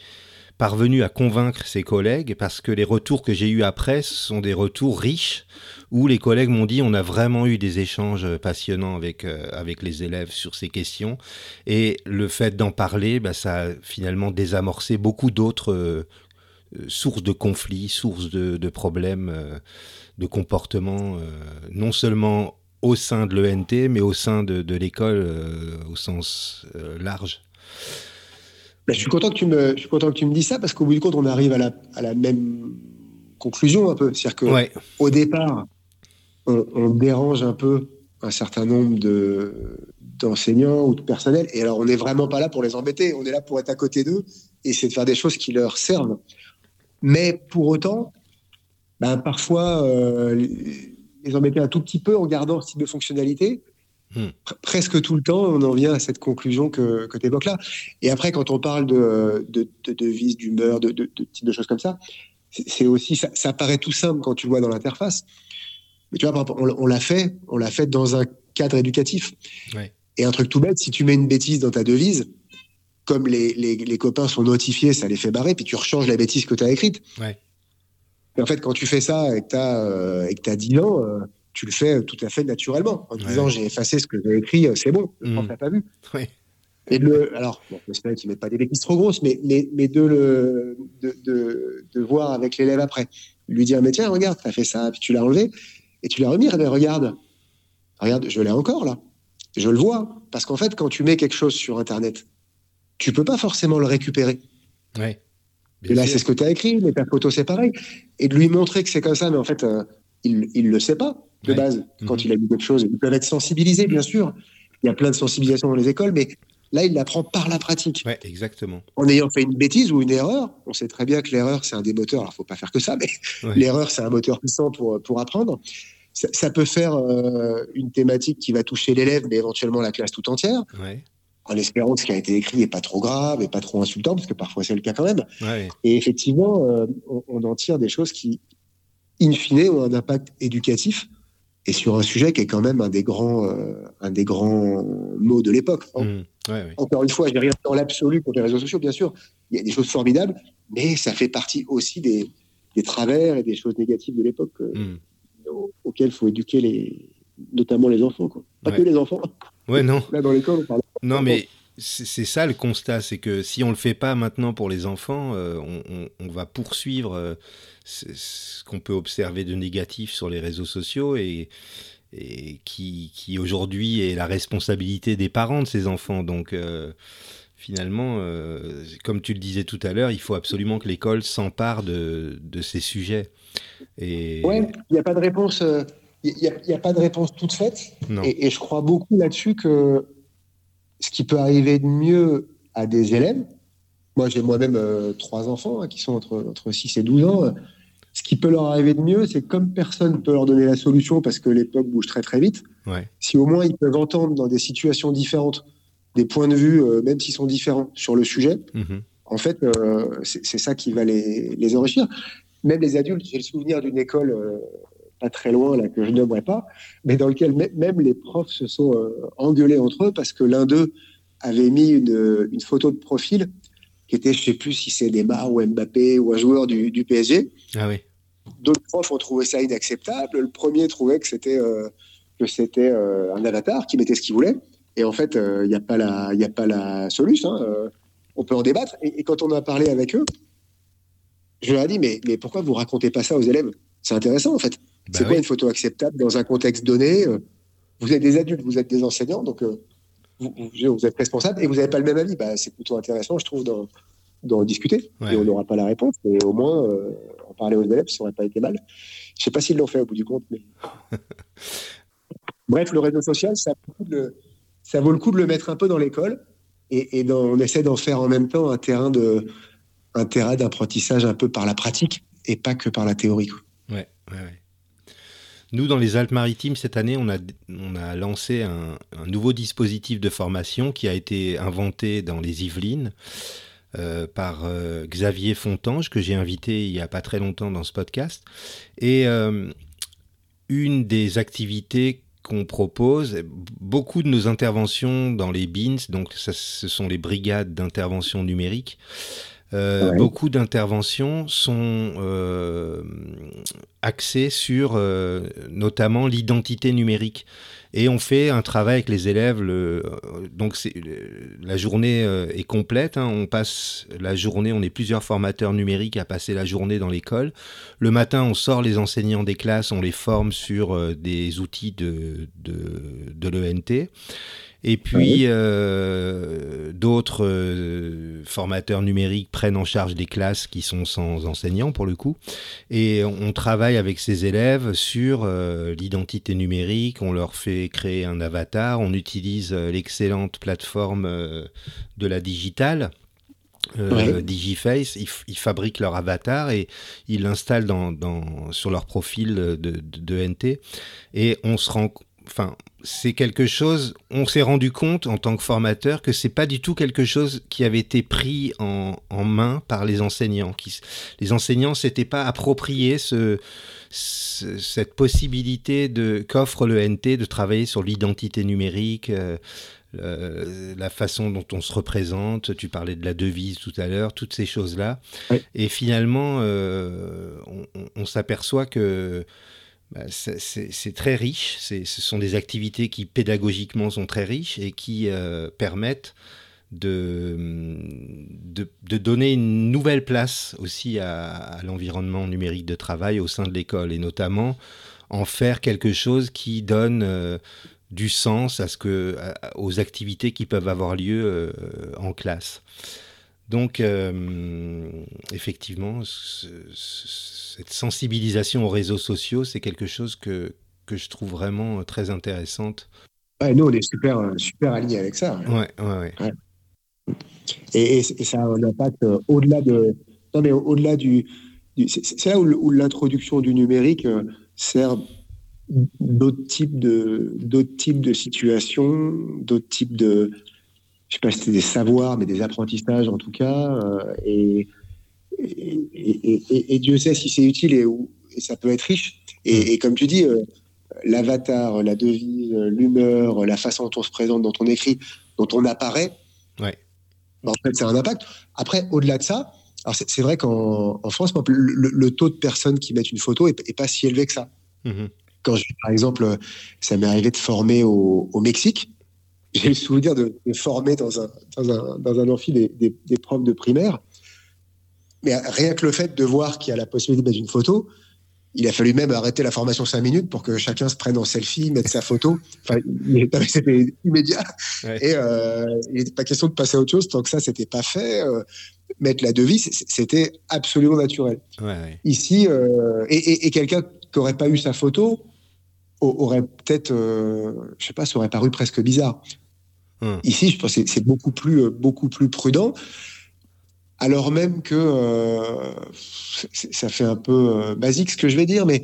parvenu à convaincre ses collègues parce que les retours que j'ai eus après sont des retours riches où les collègues m'ont dit on a vraiment eu des échanges passionnants avec, euh, avec les élèves sur ces questions et le fait d'en parler, bah, ça a finalement désamorcé beaucoup d'autres euh, sources de conflits, sources de, problèmes. Euh, de comportement, euh, non seulement au sein de l'ENT, mais au sein de, l'école euh, au sens euh, large. Ben, je, suis content que tu me, je suis content que tu me dis ça, parce qu'au bout du compte, on arrive à la, à la même conclusion un peu. C'est-à-dire qu'au au départ, on, dérange un peu un certain nombre de, d'enseignants ou de personnel. Et alors, on n'est vraiment pas là pour les embêter. On est là pour être à côté d'eux et c'est de faire des choses qui leur servent. Mais pour autant, ben, parfois euh, les embêter un tout petit peu en gardant ce type de fonctionnalité. Hmm. Presque tout le temps, on en vient à cette conclusion que, que tu évoques là. Et après, quand on parle de, de, de, vis, d'humeur, de, de, de, choses comme ça, c'est aussi, ça, ça, paraît tout simple quand tu le vois dans l'interface. Mais tu vois, on, on l'a fait, on l'a fait dans un cadre éducatif. Et un truc tout bête, si tu mets une bêtise dans ta devise, comme les, les, les copains sont notifiés, ça les fait barrer, puis tu rechanges la bêtise que tu as écrite. Ouais. Et en fait, quand tu fais ça et que tu as, euh, as 10 ans, euh, tu le fais tout à fait naturellement. En disant, j'ai effacé ce que j'ai écrit, euh, c'est bon, je mmh. pas vu. Et le, alors, bon, j'espère qu'ils ne mettent pas des bêtises trop grosses, mais, mais, mais de, le, de, de, de voir avec l'élève après. Lui dire, mais tiens, regarde, tu as fait ça, puis tu l'as enlevé, et tu l'as remis, mais regarde, regarde, je l'ai encore là. Je le vois. Parce qu'en fait, quand tu mets quelque chose sur Internet, tu peux pas forcément le récupérer. Ouais et là, c'est ce que tu as écrit, mais ta photo, c'est pareil. Et de lui montrer que c'est comme ça, mais en fait, euh, il ne le sait pas de base quand mhm. il a vu quelque chose. Ils peuvent être sensibilisés, bien sûr. Il y a plein de sensibilisation dans les écoles, mais là, il l'apprend par la pratique. Ouais, exactement. En ayant fait une bêtise ou une erreur, on sait très bien que l'erreur, c'est un des moteurs. Alors, faut pas faire que ça, mais l'erreur, c'est un moteur puissant pour, pour apprendre. Ça, peut faire euh, une thématique qui va toucher l'élève, mais éventuellement la classe tout entière. Ouais en espérant que ce qui a été écrit n'est pas trop grave et pas trop insultant, parce que parfois c'est le cas quand même. Et effectivement, euh, on, en tire des choses qui, in fine, ont un impact éducatif et sur un sujet qui est quand même un des grands, euh, un des grands mots de l'époque. Hein. Mmh. Encore une fois, je n'ai rien dans l'absolu contre les réseaux sociaux, bien sûr. Il y a des choses formidables, mais ça fait partie aussi des, des travers et des choses négatives de l'époque euh, mmh. auxquelles il faut éduquer les, notamment les enfants. Quoi. Pas que les enfants. Ouais, non. Là, dans l'école, on parle non, mais c'est ça le constat, c'est que si on le fait pas maintenant pour les enfants, euh, on, va poursuivre euh, ce, qu'on peut observer de négatif sur les réseaux sociaux et, qui, aujourd'hui est la responsabilité des parents de ces enfants. Donc euh, finalement, euh, comme tu le disais tout à l'heure, il faut absolument que l'école s'empare de, de, ces sujets. Et... Ouais, il n'y a pas de réponse. Euh, il n'y a, pas de réponse toute faite. Et, je crois beaucoup là-dessus que ce qui peut arriver de mieux à des élèves, moi j'ai moi-même euh, trois enfants hein, qui sont entre, entre 6 et 12 ans, ce qui peut leur arriver de mieux, c'est comme personne ne peut leur donner la solution parce que l'époque bouge très très vite, si au moins ils peuvent entendre dans des situations différentes des points de vue, euh, même s'ils sont différents sur le sujet, mhm. en fait, euh, c'est ça qui va les, les, enrichir. Même les adultes, j'ai le souvenir d'une école euh, pas très loin, là, que je nommerai pas, mais dans lequel même les profs se sont engueulés entre eux parce que l'un d'eux avait mis une, une, photo de profil qui était, je sais plus si c'est Neymar ou Mbappé ou un joueur du, du PSG. Ah oui. D'autres profs ont trouvé ça inacceptable. Le premier trouvait que c'était que c'était un avatar qui mettait ce qu'il voulait. Et en fait, il euh, n'y a pas la, il a pas la solution. Hein, euh, on peut en débattre. Et, quand on a parlé avec eux, je leur ai dit mais, mais pourquoi vous racontez pas ça aux élèves? C'est intéressant en fait. Bah c'est quoi une photo acceptable dans un contexte donné euh, Vous êtes des adultes, vous êtes des enseignants, donc vous, vous, êtes responsables et vous n'avez pas le même avis. Bah, c'est plutôt intéressant, je trouve, d'en discuter. Et on n'aura pas la réponse. Et au moins, en parler aux élèves, ça n'aurait pas été mal. Je ne sais pas s'ils l'ont fait au bout du compte. Mais... *laughs* Bref, le réseau social, ça vaut le coup de le mettre un peu dans l'école et, on essaie d'en faire en même temps un terrain de un terrain d'apprentissage un peu par la pratique et pas que par la théorie. Ouais, Nous, dans les Alpes-Maritimes, cette année, on a, on a lancé un, nouveau dispositif de formation qui a été inventé dans les Yvelines euh, par euh, Xavier Fontange, que j'ai invité il n'y a pas très longtemps dans ce podcast. Et euh, une des activités qu'on propose, beaucoup de nos interventions dans les BINS, donc ça, ce sont les brigades d'intervention numérique, euh, beaucoup d'interventions sont euh, axées sur euh, notamment l'identité numérique. Et on fait un travail avec les élèves. Le, donc la journée est complète. Hein. on passe la journée, on est plusieurs formateurs numériques à passer la journée dans l'école. Le matin, on sort les enseignants des classes, on les forme sur des outils de, de, de l'ENT. Et puis, euh, d'autres euh, formateurs numériques prennent en charge des classes qui sont sans enseignants, pour le coup. Et on travaille avec ces élèves sur euh, l'identité numérique. On leur fait créer un avatar. On utilise l'excellente plateforme de la digitale. Digiface, ils, fabriquent leur avatar et ils l'installent dans, sur leur profil de, de, de, NT. Et on se rend, enfin, c'est quelque chose, on s'est rendu compte en tant que formateur que c'est pas du tout quelque chose qui avait été pris en, main par les enseignants. Qui, les enseignants s'étaient pas approprié ce, cette possibilité de qu'offre le NT de travailler sur l'identité numérique, euh, la façon dont on se représente. Tu parlais de la devise tout à l'heure, toutes ces choses-là. Et finalement, euh, on s'aperçoit que c'est très riche. Ce sont des activités qui pédagogiquement sont très riches et qui euh, permettent de, de, donner une nouvelle place aussi à, l'environnement numérique de travail au sein de l'école et notamment en faire quelque chose qui donne euh, du sens à ce que, aux activités qui peuvent avoir lieu euh, en classe. Donc, effectivement, cette sensibilisation aux réseaux sociaux, c'est quelque chose que, que je trouve vraiment euh, très intéressante. nous, on est super, euh, super alignés avec ça. Ouais, ouais, ouais. Et, ça a un impact euh, au-delà de. Non, mais au-delà du. c'est là où, l'introduction du numérique sert d'autres types de d'autres types de situations, d'autres types de. Je sais pas si c'était des savoirs, mais des apprentissages en tout cas. et et, Dieu sait si c'est utile et, ça peut être riche. Et, mm. comme tu dis, euh, l'avatar, la devise, l'humeur, la façon dont on se présente, dont on écrit, dont on apparaît, ouais. Ben, en fait, c'est un impact. Après, au-delà de ça, alors c'est vrai qu'en France, le, taux de personnes qui mettent une photo est, pas si élevé que ça. Mm-hmm. Quand je, par exemple, ça m'est arrivé de former au, Mexique, j'ai le souvenir de, former dans un, dans un, dans un amphi des, des, des profs de primaire mais rien que le fait de voir qu'il y a la possibilité de mettre une photo, il a fallu même arrêter la formation cinq minutes pour que chacun se prenne en selfie, mette sa photo. Enfin, *laughs* c'était immédiat. Et euh, il n'était pas question de passer à autre chose tant que ça, c'était pas fait. Euh, mettre la devise, c'était absolument naturel. Ouais, Ici, euh, et, et, et quelqu'un qui n'aurait pas eu sa photo aurait peut-être, je sais pas, ça aurait paru presque bizarre. Hum. Ici, je pense que c'est beaucoup plus, euh, beaucoup plus prudent alors même que euh, ça fait un peu euh, basique ce que je vais dire, mais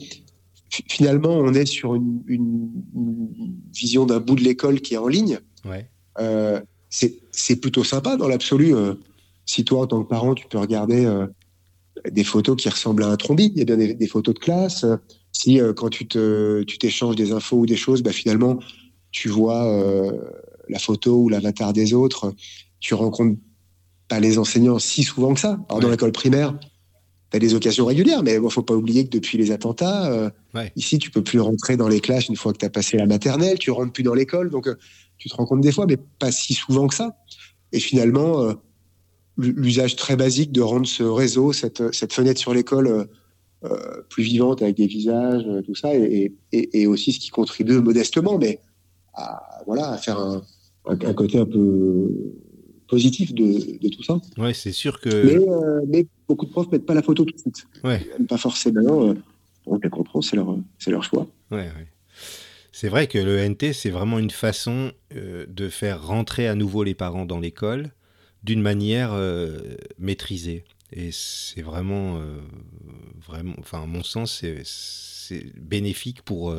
finalement, on est sur une, une, une vision d'un bout de l'école qui est en ligne. Ouais. Euh, c'est plutôt sympa dans l'absolu. Si toi, en tant que parent, tu peux regarder des photos qui ressemblent à un trombi, il y a bien des, des photos de classe. Si quand tu te, tu t'échanges des infos ou des choses, bah, finalement, tu vois la photo ou l'avatar des autres, tu rencontres pas les enseignants si souvent que ça. Alors, ouais. dans l'école primaire, tu as des occasions régulières, mais il ne faut pas oublier que depuis les attentats, euh, ouais. ici, tu peux plus rentrer dans les classes une fois que tu as passé la maternelle, tu rentres plus dans l'école, donc euh, tu te rends compte des fois, mais pas si souvent que ça. Et finalement, euh, l'usage très basique de rendre ce réseau, cette, cette fenêtre sur l'école plus vivante avec des visages, tout ça, et, et, et, aussi ce qui contribue modestement, mais à, voilà, à faire un, un, côté un peu positif de, de, tout ça. Ouais, c'est sûr que. Mais, euh, mais, beaucoup de profs mettent pas la photo tout de suite. Ouais. Pas forcément. Euh, on les comprend, c'est leur, c'est leur choix. Ouais, ouais. C'est vrai que le NT, c'est vraiment une façon euh, de faire rentrer à nouveau les parents dans l'école d'une manière euh, maîtrisée. Et c'est vraiment, vraiment, enfin, à mon sens, c'est bénéfique pour,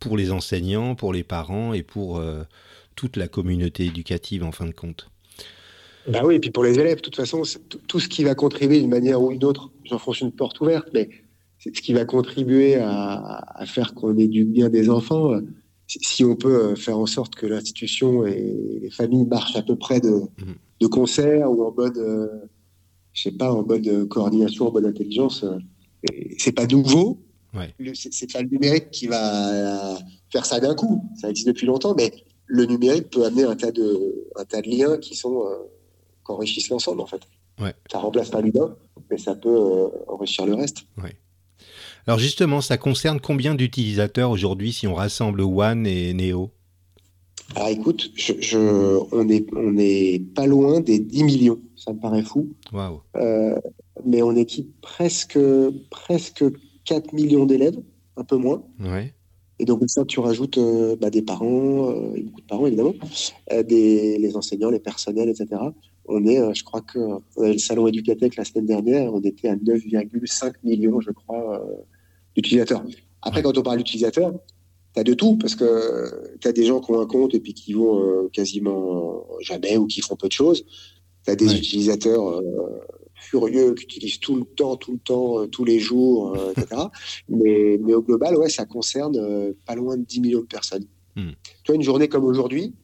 pour les enseignants, pour les parents et pour toute la communauté éducative en fin de compte. Bah oui, et puis pour les élèves, de toute façon, tout ce qui va contribuer d'une manière ou une autre, j'enfonce une porte ouverte, mais c'est ce qui va contribuer à, à faire qu'on éduque bien des enfants. Si on peut faire en sorte que l'institution et les familles marchent à peu près de, mmh. de concert ou en mode, euh, je sais pas, en mode coordination, en mode intelligence, c'est pas nouveau. Ouais. C'est pas le numérique qui va faire ça d'un coup. Ça existe depuis longtemps, mais le numérique peut amener un tas de, un tas de liens qui sont euh, qu'enrichissent l'ensemble en fait. Ouais. Ça remplace pas l'humain, mais ça peut euh, enrichir le reste. Ouais. Alors justement, ça concerne combien d'utilisateurs aujourd'hui si on rassemble One et Neo? Alors écoute, je, je, on est on est pas loin des 10 millions. Ça me paraît fou. Wow. Euh, mais on équipe presque presque 4 millions d'élèves, un peu moins. Ouais. Et donc ça, tu rajoutes euh, bah, des parents, euh, beaucoup de parents évidemment, euh, des, les enseignants, les personnels, etc. On est, je crois que on avait le salon Educatec la semaine dernière, on était à 9,5 millions, je crois, d'utilisateurs. Après, quand on parle d'utilisateurs, tu as de tout, parce que tu as des gens qui ont un compte et puis qui vont quasiment jamais ou qui font peu de choses. Tu as des ouais. utilisateurs furieux qui utilisent tout le temps, tout le temps, euh, tous les jours, euh, etc. *laughs* mais, mais, au global, ouais, ça concerne euh, pas loin de 10 millions de personnes. Mm. Tu vois, une journée comme aujourd'hui,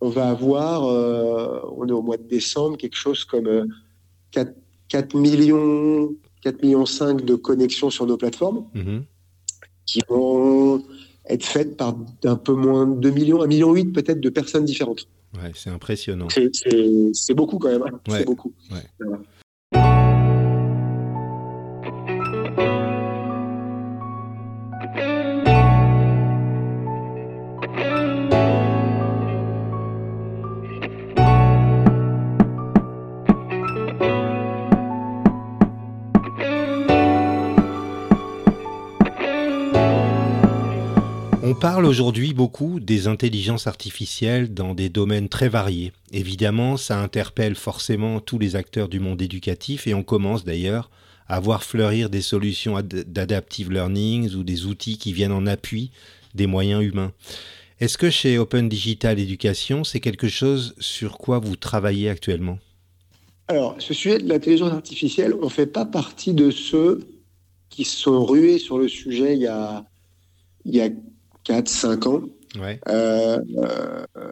on va avoir, euh, on est au mois de décembre, quelque chose comme 4, 4 millions, 4 millions 5 de connexions sur nos plateformes -hmm. qui vont être faites par un peu moins de 2 millions, 1 million 8 peut-être de personnes différentes. Ouais, c'est impressionnant. C'est beaucoup quand même. Hein. Ouais. C'est beaucoup. Ouais. Voilà. Parle aujourd'hui beaucoup des intelligences artificielles dans des domaines très variés. Évidemment, ça interpelle forcément tous les acteurs du monde éducatif et on commence d'ailleurs à voir fleurir des solutions d'adaptive learning ou des outils qui viennent en appui des moyens humains. Est-ce que chez Open Digital Education, c'est quelque chose sur quoi vous travaillez actuellement? Alors, ce sujet de l'intelligence artificielle, on ne fait pas partie de ceux qui sont rués sur le sujet il y a, il y a 4-5 ans. Ouais. Euh,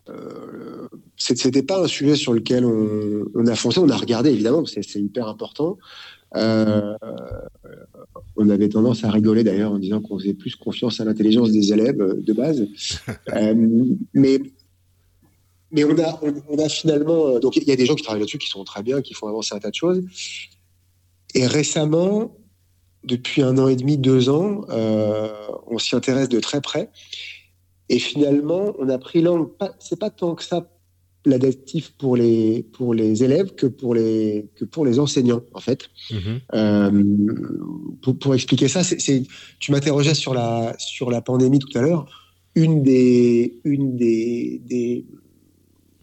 euh, C'était pas un sujet sur lequel on, on, a foncé. On a regardé, évidemment, c'est hyper important. Euh, on avait tendance à rigoler d'ailleurs en disant qu'on faisait plus confiance à l'intelligence des élèves de base. *laughs* euh, mais mais on a, on, on a finalement. Donc il y a des gens qui travaillent là-dessus qui sont très bien, qui font avancer un tas de choses. Et récemment, depuis un an et demi, deux ans, on s'y intéresse de très près. Et finalement, on a pris l'angle, c'est pas tant que ça l'adaptif pour les, pour les élèves que pour les, que pour les enseignants, en fait. Mhm. Euh, pour, pour, expliquer ça, c'est, tu m'interrogeais sur la, sur la pandémie tout à l'heure. Une des, une des, des,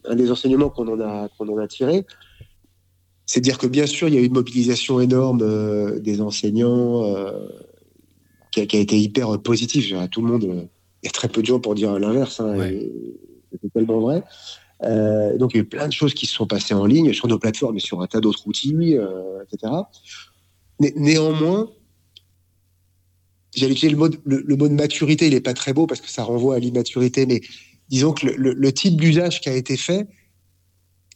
un des enseignements qu'on en a, qu'on en a tiré, c'est de dire que bien sûr, il y a eu une mobilisation énorme euh, des enseignants euh, qui, a, qui, a, été hyper positive. Tout le monde, il y a très peu de gens pour dire l'inverse. Hein, c'est tellement vrai. Euh, donc il y a eu plein de choses qui se sont passées en ligne sur nos plateformes et sur un tas d'autres outils, etc. néanmoins, j'allais utiliser le mot, de, le, mot de maturité, il n'est pas très beau parce que ça renvoie à l'immaturité, mais disons que le, type d'usage qui a été fait,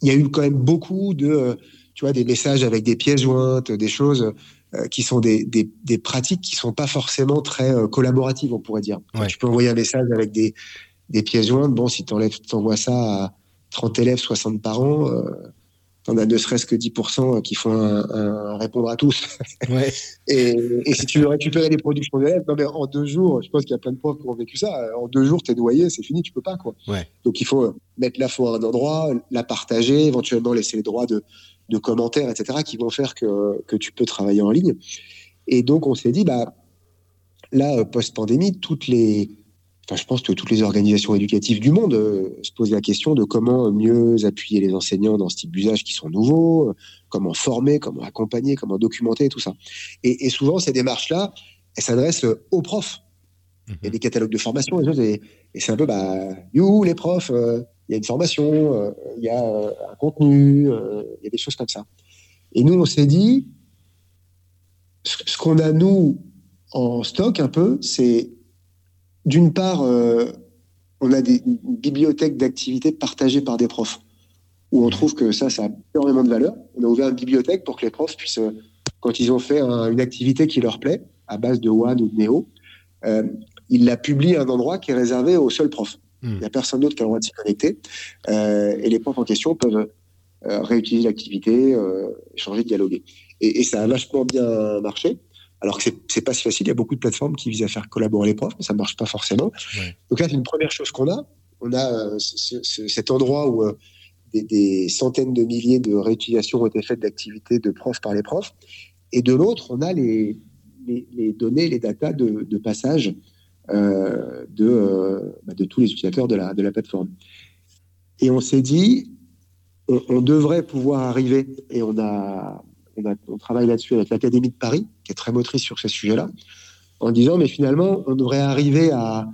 il y a eu quand même beaucoup de, tu vois, des messages avec des pièces jointes, des choses euh, qui sont des, des, des, pratiques qui sont pas forcément très collaboratives, on pourrait dire. Tu peux envoyer un message avec des, des pièces jointes. Bon, si tu envoies ça à 30 élèves, 60 par an, euh, t'en as ne serait-ce que 10% qui font un, répondre à tous. *laughs* et, si tu veux récupérer les productions d'élèves, en deux jours, je pense qu'il y a plein de profs qui ont vécu ça. En deux jours, t'es noyé, c'est fini, tu peux pas, quoi. Donc il faut mettre l'info à un endroit, la partager, éventuellement laisser les droits de, commentaires, etc., qui vont faire que, que tu peux travailler en ligne. Et donc on s'est dit, bah, là, post-pandémie, toutes les, je pense que toutes les organisations éducatives du monde euh, se posent la question de comment mieux appuyer les enseignants dans ce type d'usage qui sont nouveaux, euh, comment former, comment accompagner, comment documenter, tout ça. Et, souvent, ces démarches-là, elles s'adressent aux profs. Il y a des catalogues de formation, et, et c'est un peu, bah, you, les profs, euh, il y a une formation, il y a un contenu, il y a des choses comme ça. Et nous, on s'est dit, ce qu'on a, nous, en stock un peu, c'est d'une part, euh, on a des bibliothèques d'activités partagées par des profs, où on trouve que ça, ça a énormément de valeur. On a ouvert une bibliothèque pour que les profs puissent, euh, quand ils ont fait une activité qui leur plaît, à base de WAN ou de Neo, euh, ils la publient à un endroit qui est réservé aux seuls profs. Hmm. Il n'y a personne d'autre qui a le droit de s'y connecter. et les profs en question peuvent réutiliser l'activité, échanger, dialoguer. Et, et, ça a vachement bien marché. Alors que c'est pas si facile. Il y a beaucoup de plateformes qui visent à faire collaborer les profs, mais ça ne marche pas forcément. Donc là, c'est une première chose qu'on a. On a euh, cet endroit où euh, des, centaines de milliers de réutilisations ont été faites d'activités de profs par les profs. Et de l'autre, on a les, les, données, les datas de, passage euh, de, bah, de tous les utilisateurs de la, de la plateforme. Et on s'est dit, on, devrait pouvoir arriver, et on a, on, travaille là-dessus avec l'Académie de Paris, qui est très motrice sur ces sujets-là, en disant, mais finalement, on devrait arriver à,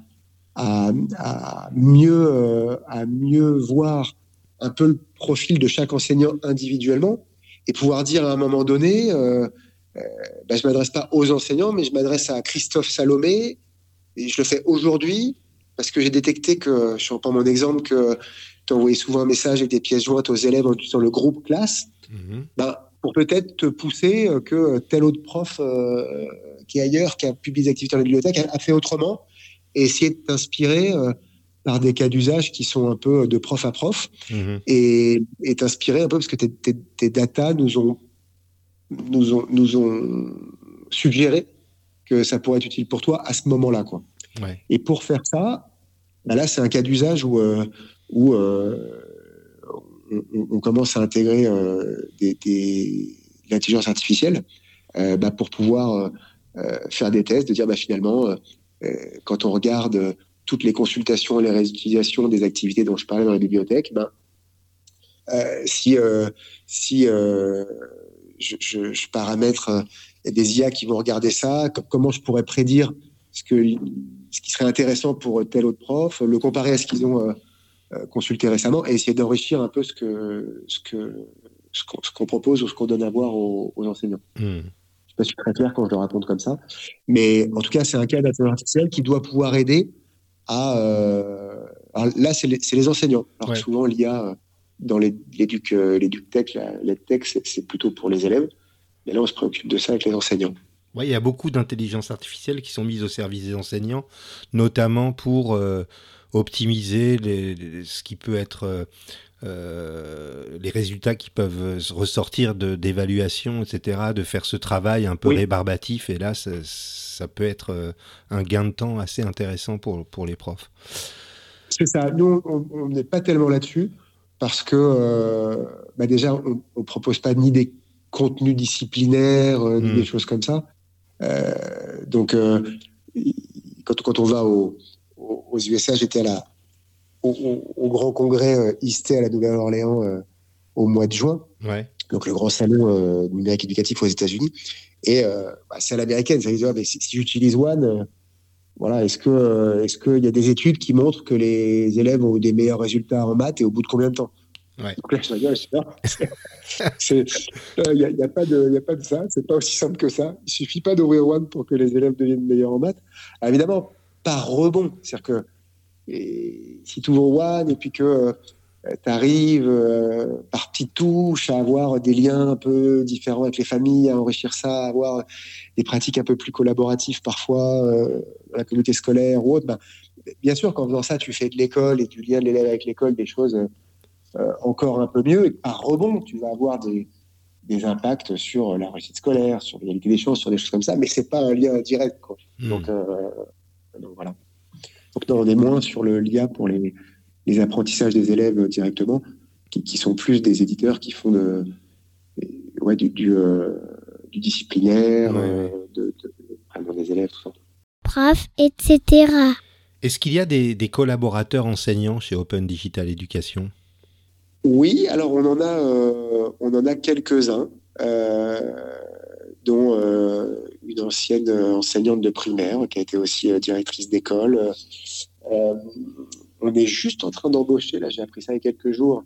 mieux, euh, à mieux voir un peu le profil de chaque enseignant individuellement et pouvoir dire à un moment donné, euh, euh bah, je ne m'adresse pas aux enseignants, mais je m'adresse à Christophe Salomé, et je le fais aujourd'hui parce que j'ai détecté que, je reprends mon exemple, que tu envoyais souvent un message avec des pièces jointes aux élèves utilisant le groupe classe. Mm-hmm. Ben, pour peut-être te pousser que tel autre prof euh, qui est ailleurs, qui a publié des activités en la bibliothèque, a, fait autrement et essayer de t'inspirer euh, par des cas d'usage qui sont un peu de prof à prof mhm. et, t'inspirer un peu parce que tes, tes, data nous ont, nous, ont, nous ont suggéré que ça pourrait être utile pour toi à ce moment-là. Quoi. Et pour faire ça, bah là, c'est un cas d'usage où, où on, commence à intégrer euh, des, l'intelligence artificielle euh, bah, pour pouvoir euh, faire des tests, de dire bah, finalement, quand on regarde toutes les consultations et les réutilisations des activités dont je parlais dans la bibliothèque, ben, si, si je, paramètre des IA qui vont regarder ça, comment je pourrais prédire ce, que, ce qui serait intéressant pour tel autre prof, le comparer à ce qu'ils ont euh, consulté récemment et essayer d'enrichir un peu ce que ce que ce qu'on propose ou ce qu'on donne à voir aux, enseignants. Hmm. Je ne sais pas si c'est très clair quand je le raconte comme ça, mais en tout cas, c'est un cas d'intelligence artificielle qui doit pouvoir aider à. Euh, là, c'est les, les, enseignants. Alors souvent, l'IA euh, dans l'éduc tech, la, tech, c'est plutôt pour les élèves. Mais là, on se préoccupe de ça avec les enseignants. Oui, il y a beaucoup d'intelligence artificielle qui sont mises au service des enseignants, notamment pour optimiser ce qui peut être euh, les résultats qui peuvent ressortir d'évaluation, etc., de faire ce travail un peu rébarbatif. Et là, ça, peut être un gain de temps assez intéressant pour, pour les profs. C'est ça. Nous, on n'est pas tellement là-dessus parce que bah déjà, on ne propose pas ni des contenus disciplinaires, ni hmm. des choses comme ça. donc, quand, quand, on va aux USA, j'étais à au, grand congrès euh, ISTE à la Nouvelle-Orléans euh, au mois de juin. Donc le grand salon euh, numérique éducatif aux États-Unis. Et bah, c'est à l'américaine. Ça veut dire, si, j'utilise One, voilà, est-ce que est-ce qu'il y a des études qui montrent que les élèves ont des meilleurs résultats en maths et au bout de combien de temps? Donc là, je il n'y a, y a, pas de, y a pas ça. C'est pas aussi simple que ça. Il suffit pas d'ouvrir One pour que les élèves deviennent meilleurs en maths. évidemment, par rebond. C'est-à-dire que si tu ouvres One et puis que euh, tu arrives euh, par petites touches à avoir des liens un peu différents avec les familles, à enrichir ça, à avoir des pratiques un peu plus collaboratives parfois euh, dans la communauté scolaire ou autre, ben, bien sûr qu'en faisant ça, tu fais de l'école et du lien de l'élève avec l'école des choses encore un peu mieux. Et par rebond, tu vas avoir des, des impacts sur la réussite scolaire, sur l'égalité des chances, sur des choses comme ça, mais c'est pas un lien direct. Quoi. Hmm. Donc, donc voilà. Donc, on est moins sur le lien pour les, les apprentissages des élèves directement, qui, sont plus des éditeurs qui font de, ouais, du, du, euh, disciplinaire, euh, de, vraiment des élèves, tout ça. Prof, etc. Est-ce qu'il y a des, des, collaborateurs enseignants chez Open Digital Education? Oui, alors on en a, euh, on en a quelques-uns, dont une ancienne enseignante de primaire qui a été aussi directrice d'école euh, on est juste en train d'embaucher, là j'ai appris ça il y a quelques jours,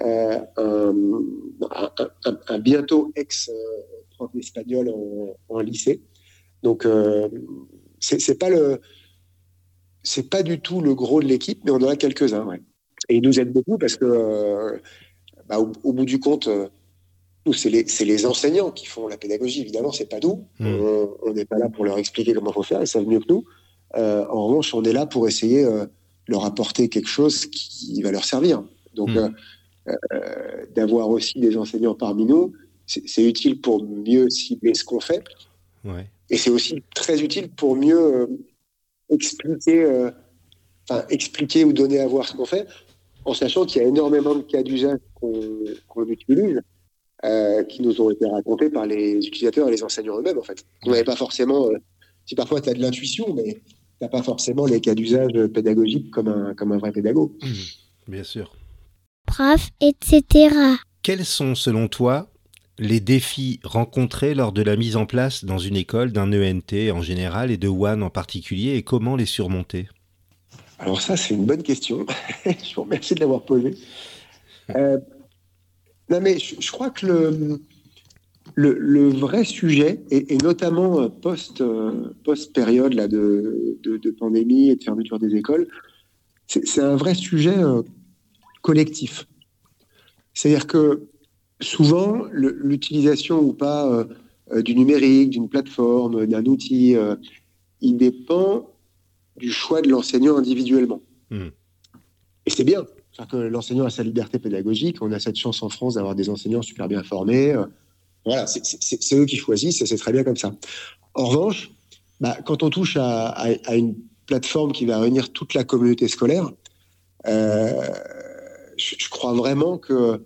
euh, un, bientôt ex-prof espagnol en, lycée. Donc c'est pas le c'est pas du tout le gros de l'équipe, mais on en a quelques-uns. Et ils nous aident beaucoup parce que, bah, au, bout du compte, nous, c'est les, les, enseignants qui font la pédagogie, évidemment, c'est pas nous. Mmh. On n'est pas là pour leur expliquer comment il faut faire, ils savent mieux que nous. Euh, en revanche, on est là pour essayer de euh, leur apporter quelque chose qui va leur servir. Donc, hmm. euh, d'avoir aussi des enseignants parmi nous, c'est utile pour mieux cibler ce qu'on fait. Et c'est aussi très utile pour mieux expliquer, expliquer ou donner à voir ce qu'on fait, en sachant qu'il y a énormément de cas d'usage qu'on utilise, qui nous ont été racontés par les utilisateurs et les enseignants eux-mêmes, en fait. On n'avait pas forcément, si parfois tu as de l'intuition, mais n'as pas forcément les cas d'usage pédagogique comme un, comme un vrai pédago. Mmh, bien sûr. Prof, etc. Quels sont, selon toi, les défis rencontrés lors de la mise en place dans une école d'un ENT en général et de One en particulier et comment les surmonter? Alors ça, c'est une bonne question. *laughs* je vous remercie de l'avoir posée. Euh, non mais je, crois que le, le, vrai sujet, et, notamment euh, post, euh, post période là, de, de, pandémie et de fermeture des écoles, c'est un vrai sujet euh, collectif. C'est-à-dire que souvent, l'utilisation ou pas du numérique, d'une plateforme, d'un outil, il dépend du choix de l'enseignant individuellement. Hmm. Et c'est bien. que l'enseignant a sa liberté pédagogique. On a cette chance en France d'avoir des enseignants super bien formés voilà, c'est eux qui choisissent et c'est très bien comme ça. En revanche, bah, quand on touche à, une plateforme qui va réunir toute la communauté scolaire, euh, je, crois vraiment que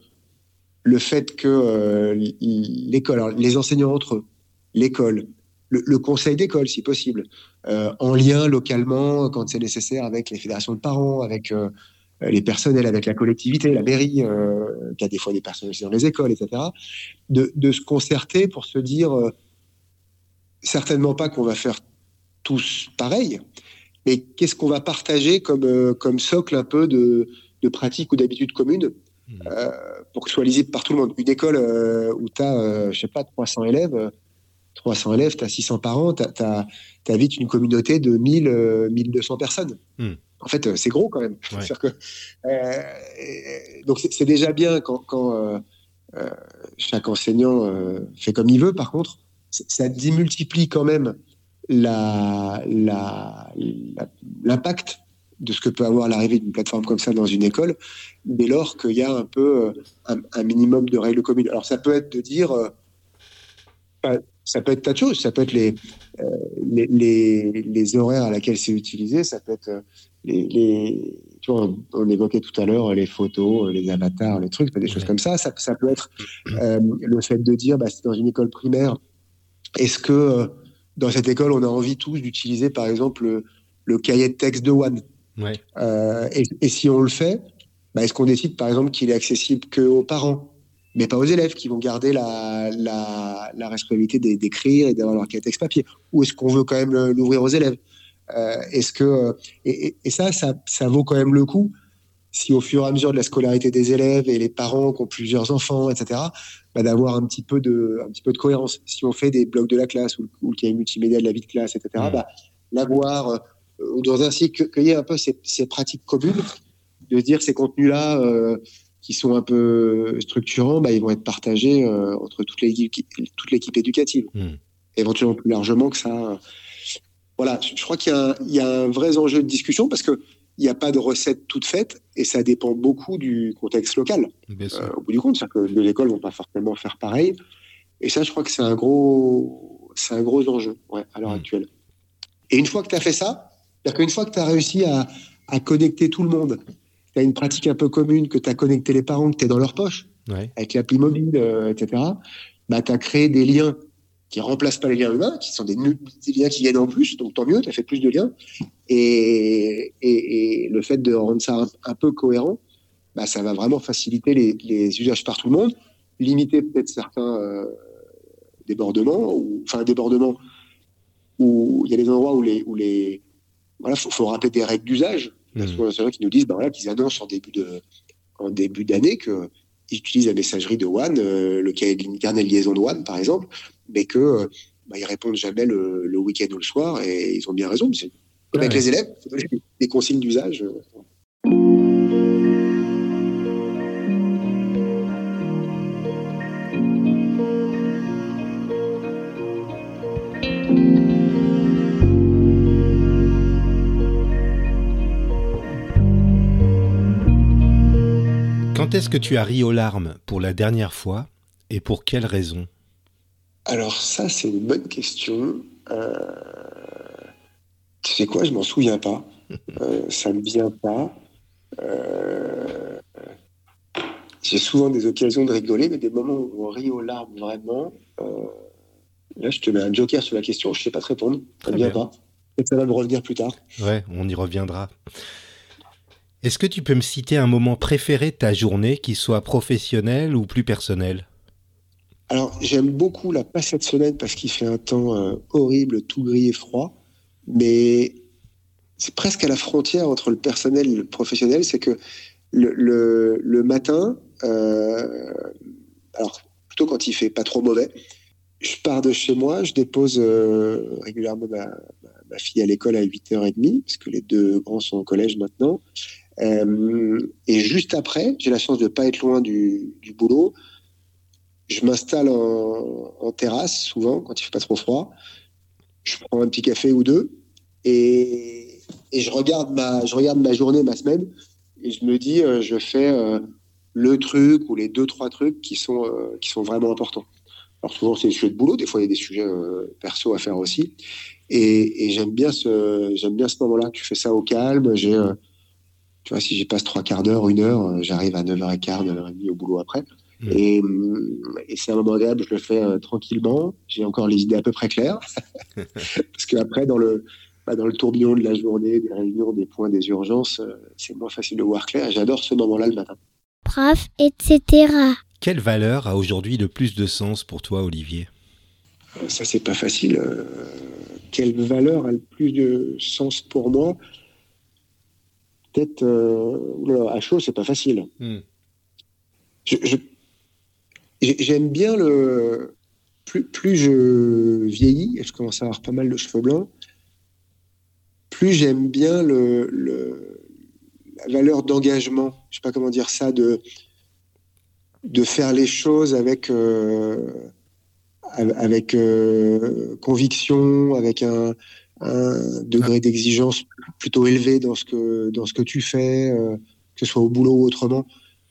le fait que euh, l'école, les enseignants entre eux, l'école, le, conseil d'école si possible, euh, en lien localement quand c'est nécessaire avec les fédérations de parents, avec euh, les personnels avec la collectivité, la mairie, euh, qui a des fois des personnels dans les écoles, etc., de, se concerter pour se dire euh, certainement pas qu'on va faire tous pareil, mais qu'est-ce qu'on va partager comme, comme socle un peu de, de pratiques ou d'habitudes communes mmh. pour que ce soit lisible par tout le monde. Une école où tu as, je sais pas, 300 élèves, 300 élèves, tu as 600 parents, tu as, vite une communauté de 1000, 1200 personnes. Mmh en fait, euh, c'est gros quand même. *laughs* Que, euh, donc, c'est déjà bien quand, euh, chaque enseignant fait comme il veut. Par contre, ça démultiplie quand même l'impact de ce que peut avoir l'arrivée d'une plateforme comme ça dans une école, dès lors qu'il y a un peu un, minimum de règles communes. Alors ça peut être de dire, ça peut être tas de choses, ça peut être les, les, les, horaires à laquelle c'est utilisé, ça peut être les, tu vois, on, évoquait tout à l'heure les photos, les avatars, les trucs, des choses comme ça. ça. ça. peut être le fait de dire, bah, c'est dans une école primaire, est-ce que dans cette école, on a envie tous d'utiliser, par exemple, le, cahier de texte de One? Euh, et, si on le fait, bah, est-ce qu'on décide, par exemple, qu'il est accessible qu'aux parents, mais pas aux élèves qui vont garder la, la, responsabilité d'écrire et d'avoir leur cahier texte papier Ou est-ce qu'on veut quand même l'ouvrir aux élèves? Euh, Est-ce que et, ça, ça, ça vaut quand même le coup si au fur et à mesure de la scolarité des élèves et les parents qui ont plusieurs enfants, etc., bah, d'avoir un petit peu de un petit peu de cohérence. Si on fait des blocs de la classe ou, ou le cahier multimédia de la vie de classe, etc., mmh. bah, l'avoir euh, dans un cycle ait un peu ces, ces, pratiques communes, de dire ces contenus-là euh, qui sont un peu structurants, bah, ils vont être partagés euh, entre toute l'équipe toute l'équipe éducative, mmh. éventuellement plus largement que ça. Voilà, je crois qu'il y, y, a un vrai enjeu de discussion parce que il n'y a pas de recette toute faite et ça dépend beaucoup du contexte local. Euh, au bout du compte, c'est-à-dire que les écoles ne vont pas forcément faire pareil. Et ça, je crois que c'est un gros, c'est un gros enjeu ouais, à l'heure hmm. actuelle. Et une fois que tu as fait ça, c'est-à-dire qu'une fois que tu as réussi à, à, connecter tout le monde, tu as une pratique un peu commune, que tu as connecté les parents, que tu es dans leur poche, avec l'appli mobile, euh, etc., bah, tu as créé des liens qui remplacent pas les liens humains, qui sont des, liens qui viennent en plus, donc tant mieux, tu as fait plus de liens. Et, et, le fait de rendre ça un, peu cohérent, bah, ça va vraiment faciliter les, les, usages par tout le monde, limiter peut-être certains euh, débordements, ou, enfin débordements où il y a des endroits où les, où les voilà, faut, faut rappeler des règles d'usage. Il y a mmh. souvent qui nous disent, voilà, qu'ils annoncent en début de en début d'année que ils utilisent la messagerie de One, euh, le carnet de liaison de One, par exemple, mais que euh, bah, ils répondent jamais le, le week-end ou le soir, et ils ont bien raison. Comme avec les élèves, des consignes d'usage. Quand est-ce que tu as ri aux larmes pour la dernière fois et pour quelle raison? Alors ça, c'est une bonne question. Euh, tu sais quoi, je m'en souviens pas. *laughs* Euh, ça me vient pas. Euh, j'ai souvent des occasions de rigoler, mais des moments où on rit aux larmes vraiment. là, je te mets un joker sur la question, je sais pas te répondre. Ça ne vient pas. Et ça va me revenir plus tard. Ouais, on y reviendra. Est-ce que tu peux me citer un moment préféré de ta journée, qui soit professionnel ou plus personnel? Alors, j'aime beaucoup la pas cette semaine parce qu'il fait un temps euh, horrible, tout gris et froid, mais c'est presque à la frontière entre le personnel et le professionnel. C'est que le, matin, euh, alors plutôt quand il fait pas trop mauvais, je pars de chez moi, je dépose euh, régulièrement ma, ma, fille à l'école à 8h30, parce que les deux grands sont au collège maintenant. Euh, et juste après, j'ai la chance de ne pas être loin du, boulot. Je m'installe en, terrasse, souvent, quand il fait pas trop froid. Je prends un petit café ou deux et, je, regarde ma, journée, ma semaine, et je me dis, euh, je fais euh, le truc ou les deux, trois trucs qui sont, vraiment importants. Alors souvent, c'est des sujets de boulot, des fois, il y a des sujets perso à faire aussi. Et, j'aime bien ce, ce moment-là. Tu fais ça au calme. J'ai tu vois, si j'y passe trois quarts d'heure, une heure, euh, j'arrive à 9h15, 9h30 au boulot après. Mmh. Et, et c'est un moment agréable, je le fais euh, tranquillement. J'ai encore les idées à peu près claires. *laughs* Parce qu'après, dans le, bah, dans le tourbillon de la journée, des réunions, des points, des urgences, euh, c'est moins facile de voir clair. J'adore ce moment-là le matin. Prof, etc. Quelle valeur a aujourd'hui le plus de sens pour toi, Olivier? Ça, c'est pas facile. quelle valeur a le plus de sens pour moi? Peut-être euh, à chaud, c'est pas facile. Hmm. J'aime bien le. Plus, plus, je vieillis, et je commence à avoir pas mal de cheveux blancs, plus j'aime bien le, le, la valeur d'engagement. Je sais pas comment dire ça, de, de faire les choses avec, euh, avec euh, conviction, avec un, un degré d'exigence plutôt élevé dans ce que dans ce que tu fais, euh, que ce soit au boulot ou autrement.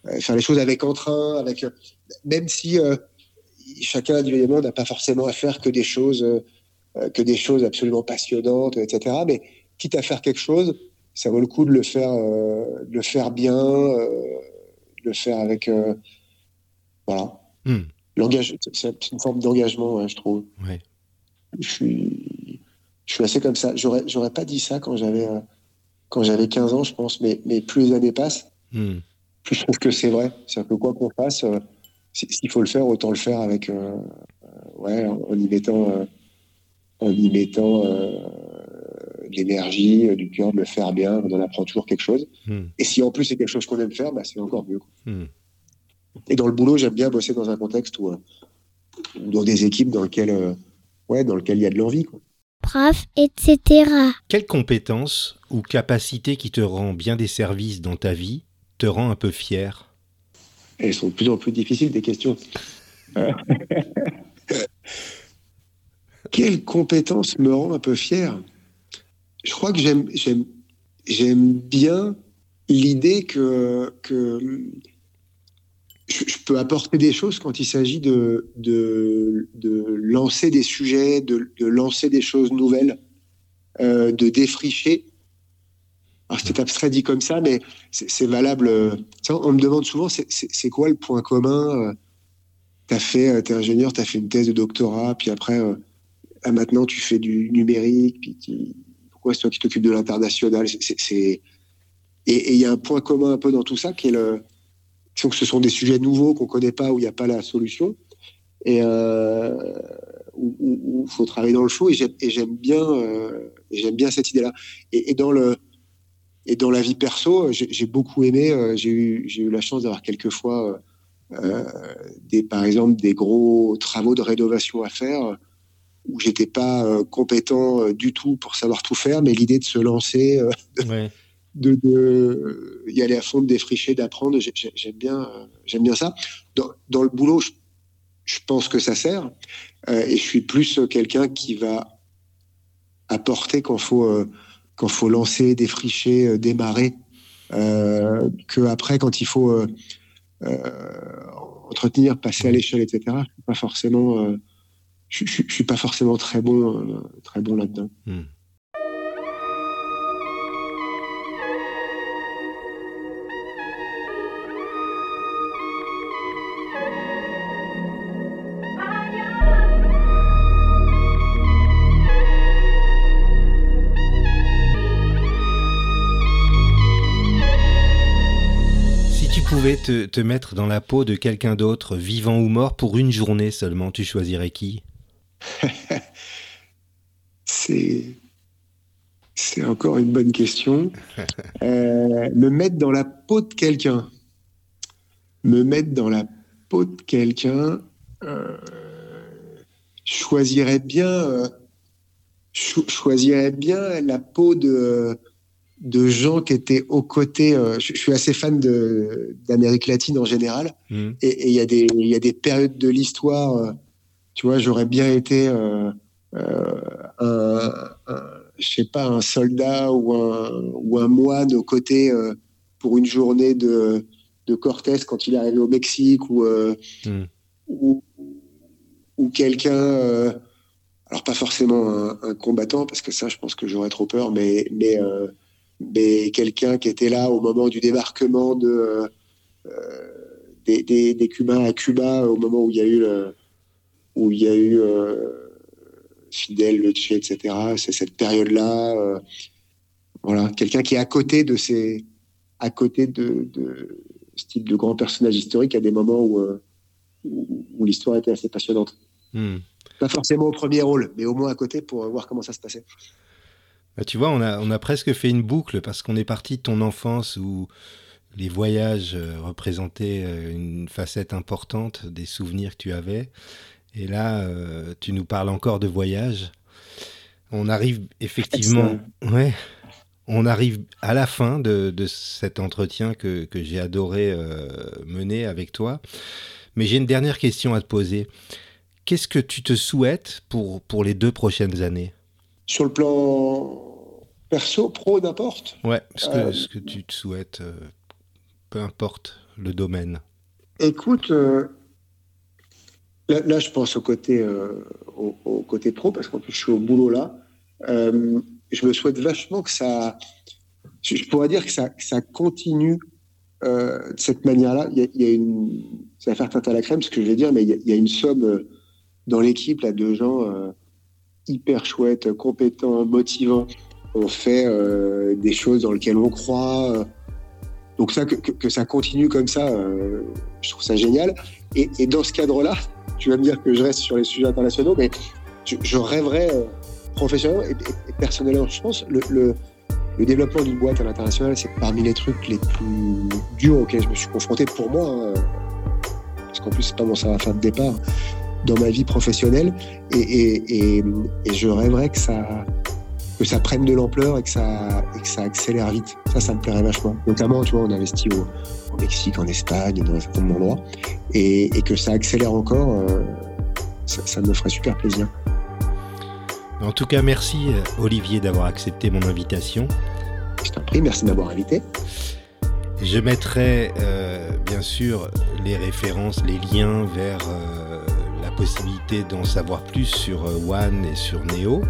Euh, faire les choses avec entrain, avec même si chacun individuellement n'a pas forcément à faire que des choses que des choses absolument passionnantes, etc. Mais quitte à faire quelque chose, ça vaut le coup de le faire, de le faire bien, de le faire avec voilà. Hmm. C'est une forme d'engagement, je trouve. Ouais. Je suis, je suis assez comme ça. J'aurais, j'aurais pas dit ça quand j'avais, euh, quand j'avais 15 ans, je pense, mais, mais plus les années passent, hmm. plus je trouve que c'est vrai. C'est-à-dire que quoi qu'on fasse, euh, s'il faut le faire, autant le faire avec, euh, ouais, en, y mettant, en y mettant l'énergie, du cœur, de le faire bien, on en apprend toujours quelque chose. Hmm. Et si en plus c'est quelque chose qu'on aime faire, bah, c'est encore mieux. Et dans le boulot, j'aime bien bosser dans un contexte où, dans des équipes dans lesquelles ouais, dans lequel il y a de l'envie. Prof, etc. Quelle compétence ou capacité qui te rend bien des services dans ta vie te rend un peu fier? Elles sont de plus en plus difficiles, des questions. *laughs* Quelle compétence me rend un peu fier? Je crois que j'aime, bien l'idée que, que je, peux apporter des choses quand il s'agit de, de, lancer des sujets, de, lancer des choses nouvelles, euh, de défricher. c'est abstrait dit comme ça, mais c'est valable. on me demande souvent, c'est quoi le point commun T'as fait, euh, t'es ingénieur, t'as fait une thèse de doctorat, puis après, euh, ah, maintenant tu fais du numérique, puis pourquoi c'est toi qui t'occupes de l'international? Et il y a un point commun un peu dans tout ça qui est le, que ce sont des sujets nouveaux qu'on ne connaît pas, où il n'y a pas la solution, et euh, où il faut travailler dans le flou. Et j'aime bien, euh, cette idée-là. Et, dans la vie perso, j'ai beaucoup aimé. Euh, j'ai eu, la chance d'avoir quelquefois, euh, des, par exemple, des gros travaux de rénovation à faire où j'étais pas compétent du tout pour savoir tout faire, mais l'idée de se lancer, y aller à fond, de défricher, d'apprendre. J'aime bien, j'aime bien ça. Dans, le boulot, je, pense que ça sert. Euh, et je suis plus quelqu'un qui va apporter quand faut euh, quand faut lancer, défricher, euh, démarrer, que après quand il faut entretenir, passer à l'échelle, etc. Je suis pas forcément, je, suis pas forcément très bon, très bon là-dedans. Hmm. Pouvais te, mettre dans la peau de quelqu'un d'autre, vivant ou mort, pour une journée seulement, tu choisirais qui? *laughs* C'est. C'est encore une bonne question. *laughs* Euh, me mettre dans la peau de quelqu'un. Me mettre dans la peau de quelqu'un. Euh, choisirais bien. Euh, choisirais bien la peau de de gens qui étaient aux côtés. Euh, je, suis assez fan d'Amérique latine en général, mmh. et il y, a des, y a des périodes de l'histoire. Euh, tu vois, j'aurais bien été euh, un, je sais pas, un soldat ou un, ou un moine aux côtés pour une journée de, de Cortés quand il est arrivé au Mexique, ou, mmh. ou, ou quelqu'un. alors pas forcément un, un, combattant parce que ça, je pense que j'aurais trop peur, mais mais mais quelqu'un qui était là au moment du débarquement de, euh, des, des, Cubains à Cuba, au moment où il y a eu, où il y a eu euh, Fidel, Le Che, etc. C'est cette période-là. Euh, voilà, quelqu'un qui est à côté de ces, à côté de, de ce type de grands personnages historiques à des moments où, où, l'histoire était assez passionnante. Hmm. Pas forcément au premier rôle, mais au moins à côté pour voir comment ça se passait. Bah, tu vois, on a, on a presque fait une boucle parce qu'on est parti de ton enfance où les voyages euh, représentaient euh, une facette importante des souvenirs que tu avais. Et là, euh, tu nous parles encore de voyage. On arrive effectivement, ouais, on arrive à la fin de, de cet entretien que, que j'ai adoré mener avec toi. Mais j'ai une dernière question à te poser. Qu'est-ce que tu te souhaites pour, pour les deux prochaines années? Sur le plan perso, pro, n'importe. Ouais, ce que, ce que tu te souhaites, peu importe le domaine. Écoute, là, je pense au côté, au, côté pro, parce qu'en plus, je suis au boulot là. je me souhaite vachement que ça. Je pourrais dire que ça, que ça continue euh, de cette manière-là, il y, a une, ça va faire tarte à la crème ce que je vais dire, mais il y, a une somme euh, dans l'équipe là de gens euh, hyper chouettes, compétents, motivants. On fait des choses dans lesquelles on croit. donc ça, que, ça continue comme ça, je trouve ça génial. Et, dans ce cadre-là, tu vas me dire que je reste sur les sujets internationaux, mais je, rêverais professionnellement et, personnellement, je pense, le développement d'une boîte à l'international, c'est parmi les trucs les plus durs auxquels je me suis confronté pour moi. Hein. parce qu'en plus, c'est pas mon savoir-faire de départ dans ma vie professionnelle. Et, je rêverais que ça, que ça prenne de l'ampleur et que, ça, et que ça accélère vite. Ça, ça me plairait vachement. Notamment, tu vois, on investit au, au Mexique, en Espagne, dans un certain nombre d'endroits. Et, que ça accélère encore, euh, ça, ça me ferait super plaisir. En tout cas, merci euh, Olivier d'avoir accepté mon invitation. Je t'en prie, merci de m'avoir invité. Je mettrai euh, bien sûr les références, les liens vers euh, possibilité d'en savoir plus sur One et sur Neo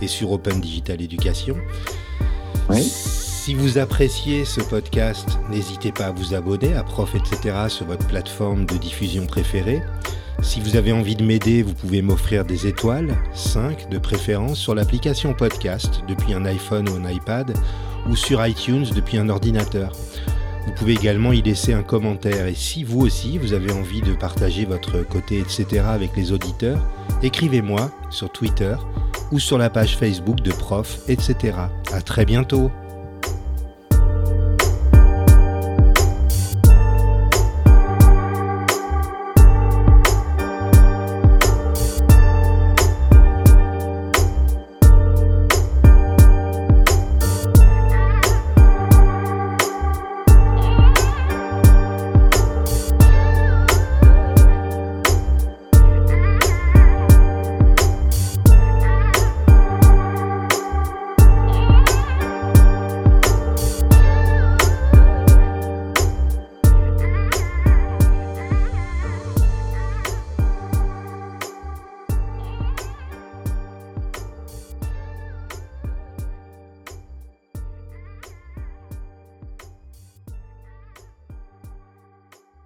et sur Open Digital Education. Oui. Si vous appréciez ce podcast, n'hésitez pas à vous abonner à Prof, etc. sur votre plateforme de diffusion préférée. Si vous avez envie de m'aider, vous pouvez m'offrir des étoiles, 5 de préférence, sur l'application podcast depuis un iPhone ou un iPad, ou sur iTunes depuis un ordinateur. Vous pouvez également y laisser un commentaire et si vous aussi vous avez envie de partager votre côté etc avec les auditeurs, écrivez-moi sur Twitter ou sur la page Facebook de Prof etc. À très bientôt